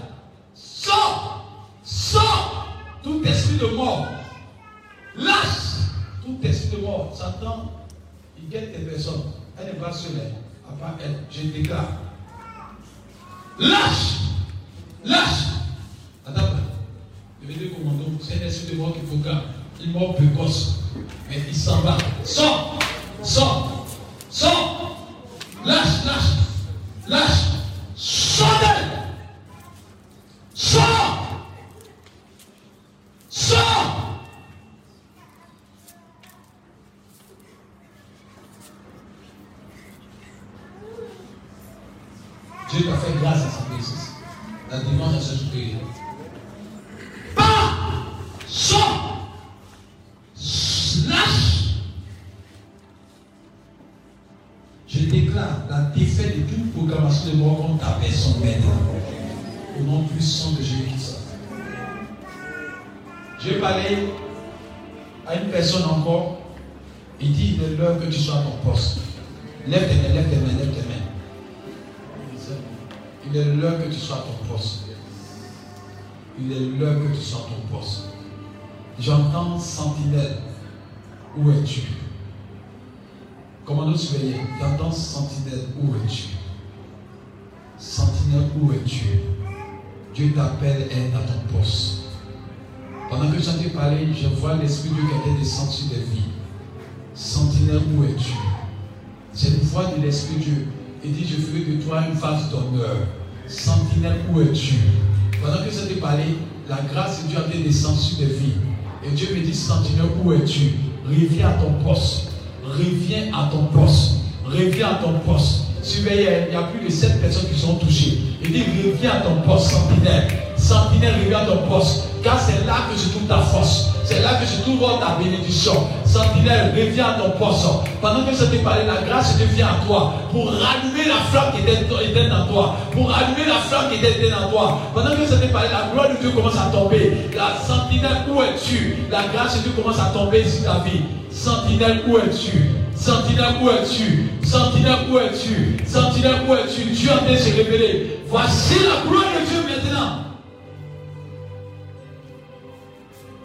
Sors. Sors. Tout esprit de mort. Lâche. Tout esprit de mort. Satan, il guette des personnes. Elle n'est pas seule. À part elle. Je déclare. Lâche. Lâche. Attends là. Devenez commando, c'est un esprit de mort faut garder. Il mort précoce. Mais il s'en va. Sors Sors Sors Lâche, lâche Lâche Sors Sors Sors Dieu t'a fait grâce à sa présence. La dimanche à ce supérieur. Défaite de toute programmation de mort contre ta personne maintenant. Au nom puissant de Jésus-Christ. J'ai parlé à une personne encore. Il dit il est l'heure que tu sois à ton poste. Lève tes mains, lève tes mains, lève tes mains. Il est l'heure que tu sois à ton poste. Il est l'heure que tu sois à ton poste. J'entends sentinelle. Où es-tu? Commandant surveillant, j'entends sentinelle. Où es-tu? Sentinelle, où es-tu? Dieu t'appelle, est à ton poste. Pendant que j'entends parler, je vois l'Esprit de Dieu qui était descendu sur des vies. Sentinelle, où es-tu? C'est une voix de l'Esprit de Dieu. Il dit, je ferai de toi une face d'honneur. Sentinelle, où es-tu? Pendant que j'entends parler, la grâce de Dieu a été descendue sur des vies. Et Dieu me dit, Sentinelle, où es-tu? Reviens à ton poste. Reviens à ton poste. Reviens à ton poste. Surveillez, il y a plus de 7 personnes qui sont touchées. Il dit, reviens à ton poste, sentinelle. Sentinelle, reviens à ton poste. Car c'est là que se trouve ta force. C'est là que se trouve ta bénédiction. Sentinelle, reviens à ton poste. Pendant que je t'ai parlé, la grâce de vient à toi pour rallumer la flamme qui était en toi. Pour rallumer la flamme qui était en toi. Pendant que je t'ai parlé, la gloire de Dieu commence à tomber. La sentinelle, où es-tu? La grâce de Dieu commence à tomber sur ta vie. Sentinelle, où es-tu? Sentinelle, où es-tu? Sentinelle, où es-tu? Sentinelle, où es-tu? Dieu a de se révéler. Voici la gloire de Dieu maintenant.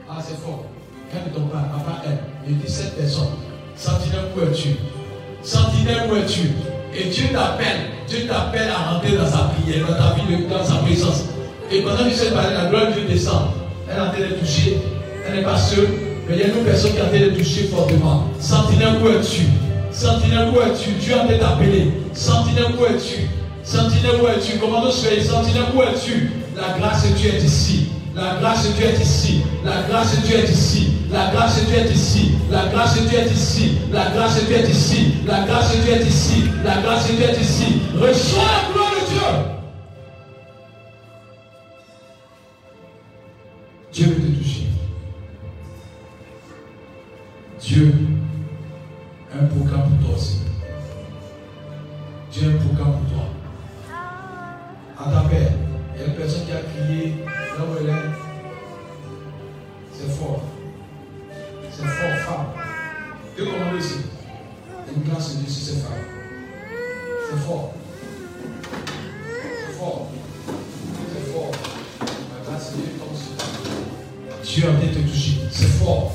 Ah, c'est fort. Quand ton père, papa aime, il dit cette personne. Sentinelle, où es-tu? Sentinelle, où es-tu? Et Dieu t'appelle. Dieu t'appelle à rentrer dans sa prière, dans ta vie, dans sa présence. Et pendant que je parler, la gloire de Dieu descend. Elle est en train de toucher. Elle n'est pas seule. Mais il y a une personne qui train de toucher fortement. Sentinelle, où es-tu? Sentinelle, où es-tu? Dieu a train d'appeler. Sentinelle, où es-tu? Sentinelle, où es-tu? Commandant soyez Sentinelle, où es-tu? La grâce de Dieu est ici. La grâce de Dieu est ici. La grâce de Dieu est ici. La grâce de Dieu est ici. La grâce de Dieu est ici. La grâce de Dieu est ici. La grâce de Dieu est ici. La grâce de Dieu est ici. Reçois la gloire de Dieu. Dieu veut te toucher. Dieu a un programme pour toi aussi. Dieu a un programme pour toi. À ta paix, il y a une personne qui a crié là où elle est. C'est fort. C'est fort, femme. Dieu commande ici. Il y a une grâce de Dieu sur ces femmes. C'est fort. C'est fort. C'est fort. La de Dieu tombe. Dieu a bien te toucher. C'est fort.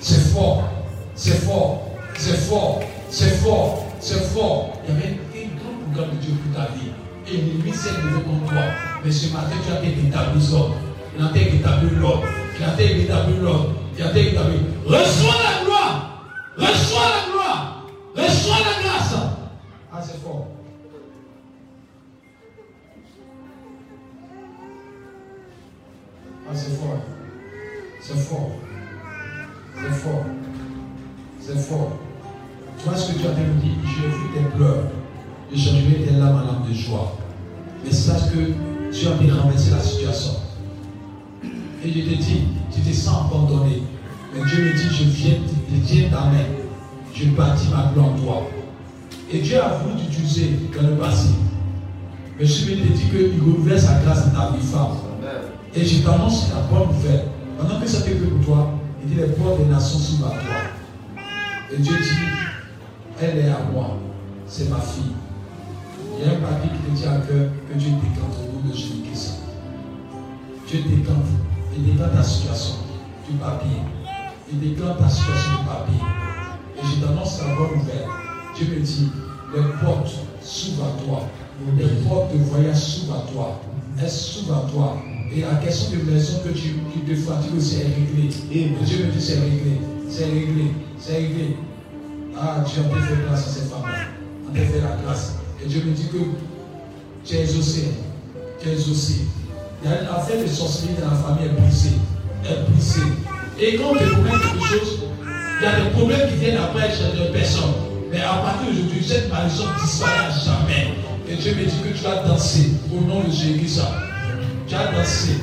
C'est fort. C'est fort. C'est fort. C'est fort. C'est fort. Il y avait un grand programme de Dieu pour ta vie. Et l'ennemi s'est levé contre toi. Mais ce matin, tu as été établi l'ordre. Il a été établi l'ordre. Il a été établi l'ordre. Il a été établi. Reçois la gloire. Reçois la gloire. Reçois la grâce. Ah, c'est fort. Ah, c'est fort. C'est fort. C'est fort. C'est fort. Tu vois ce que tu as dit? J'ai vu tes pleurs. Et changerai tes larmes en larmes de joie. Mais sache que tu as bien renversé la situation. Et je te dis, tu te sens abandonné. Mais Dieu me dit, je viens, je tiens ta main. Je bâtis ma gloire en toi. Et Dieu a voulu t'utiliser dans le passé. Mais je me dis qu'il renouvelle sa grâce dans ta vie femme. Et je t'annonce la bonne nouvelle. Pendant que ça fait que pour toi, il dit les portes des nations s'ouvrent à toi. Et Dieu dit, elle est à moi. C'est ma fille. Il y a un papier qui te dit à cœur que Dieu décante au nom de Jésus-Christ. Dieu décante. Il décante ta situation du papier. Il décante ta situation du papier. Et je t'annonce la bonne nouvelle. Dieu me dit, les portes s'ouvrent à toi. Les portes de voyage s'ouvrent à toi. Elles s'ouvrent à toi. Et la question de maison que tu, tu te fatigues, c'est réglé. Et Dieu me dit, c'est réglé. C'est réglé. C'est réglé. Ah, Dieu a fait grâce à ces femmes-là. On la grâce. Et Dieu me dit que tu es exaucé. Tu es exaucé. Il y a une affaire de sorcellerie dans la famille est brisée. Est brisée. Et quand tu promets quelque chose, il y a des problèmes qui viennent après chez des personnes. Mais à partir d'aujourd'hui, cette malédiction disparaît à jamais. Et Dieu me dit que tu as dansé au nom de Jésus. Tu as dansé.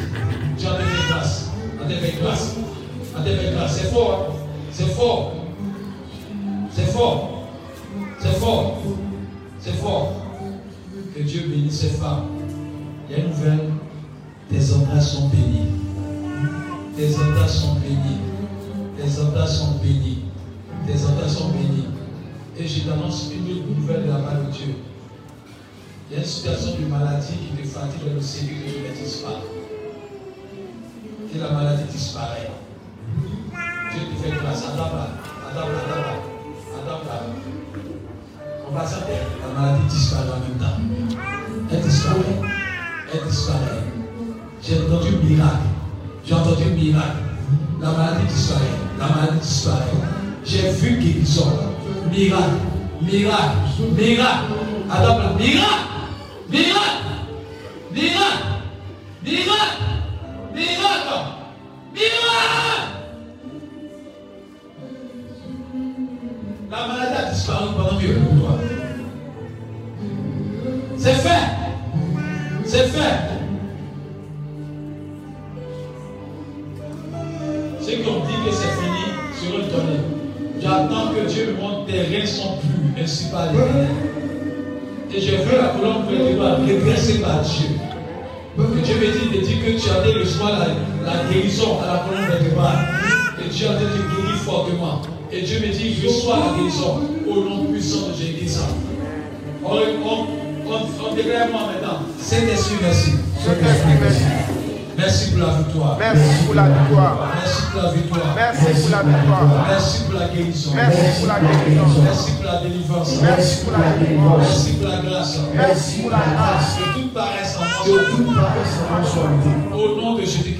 Tu as fait grâce. Tu as fait grâce. Tu as fait grâce. C'est fort. Hein? C'est fort. C'est fort. C'est fort. C'est fort. Que Dieu bénisse ces femmes. Il y a une nouvelle. Tes entrailles sont bénies. Tes entrailles sont bénies. Tes entrailles sont bénies. Tes entrailles sont bénies. Et je t'annonce une nouvelle de la part de Dieu. Il y a une situation de maladie qui te fatigue dans le Seigneur que tu ne disparaît. Et la maladie disparaît. Dieu te fait grâce. Attends là. Attends là. Attends là. On va s'appeler. La maladie disparaît en même temps. Elle disparaît. Elle disparaît. J'ai entendu miracle. J'ai entendu miracle. La maladie disparaît. La maladie disparaît. J'ai vu guérison. Miracle. Miracle. Miracle. Attends là. Miracle. Miracle. Miracle. Miracle. Miracle. Miracle. La maladie a disparu pendant que pour toi. C'est fait. C'est fait. Ceux qui ont dit que J'attends que Dieu me montre tes reins sont plus, ainsi par l'éternel. Et j'ai vu la colonne vertébrale redressée par Dieu. Et Dieu me dit, me dit que tu as recevoir la, la guérison à la colonne vertébrale. Et Dieu a te guérir fortement. Et Dieu me dit, reçois la guérison au nom puissant de Jésus. On, on, on, on déclare moi maintenant. Saint-Esprit, merci. Saint-Esprit, merci. Merci pour la victoire. Merci pour la victoire. Merci pour la victoire. Merci pour la victoire. Merci pour la guérison. Merci pour la guérison. Merci pour la délivrance. Merci pour la délivrance. Merci pour la grâce. Merci pour la grâce. Que toute paresse en Que moi. toute paresse en Jésus-Christ. Au nom de Jésus.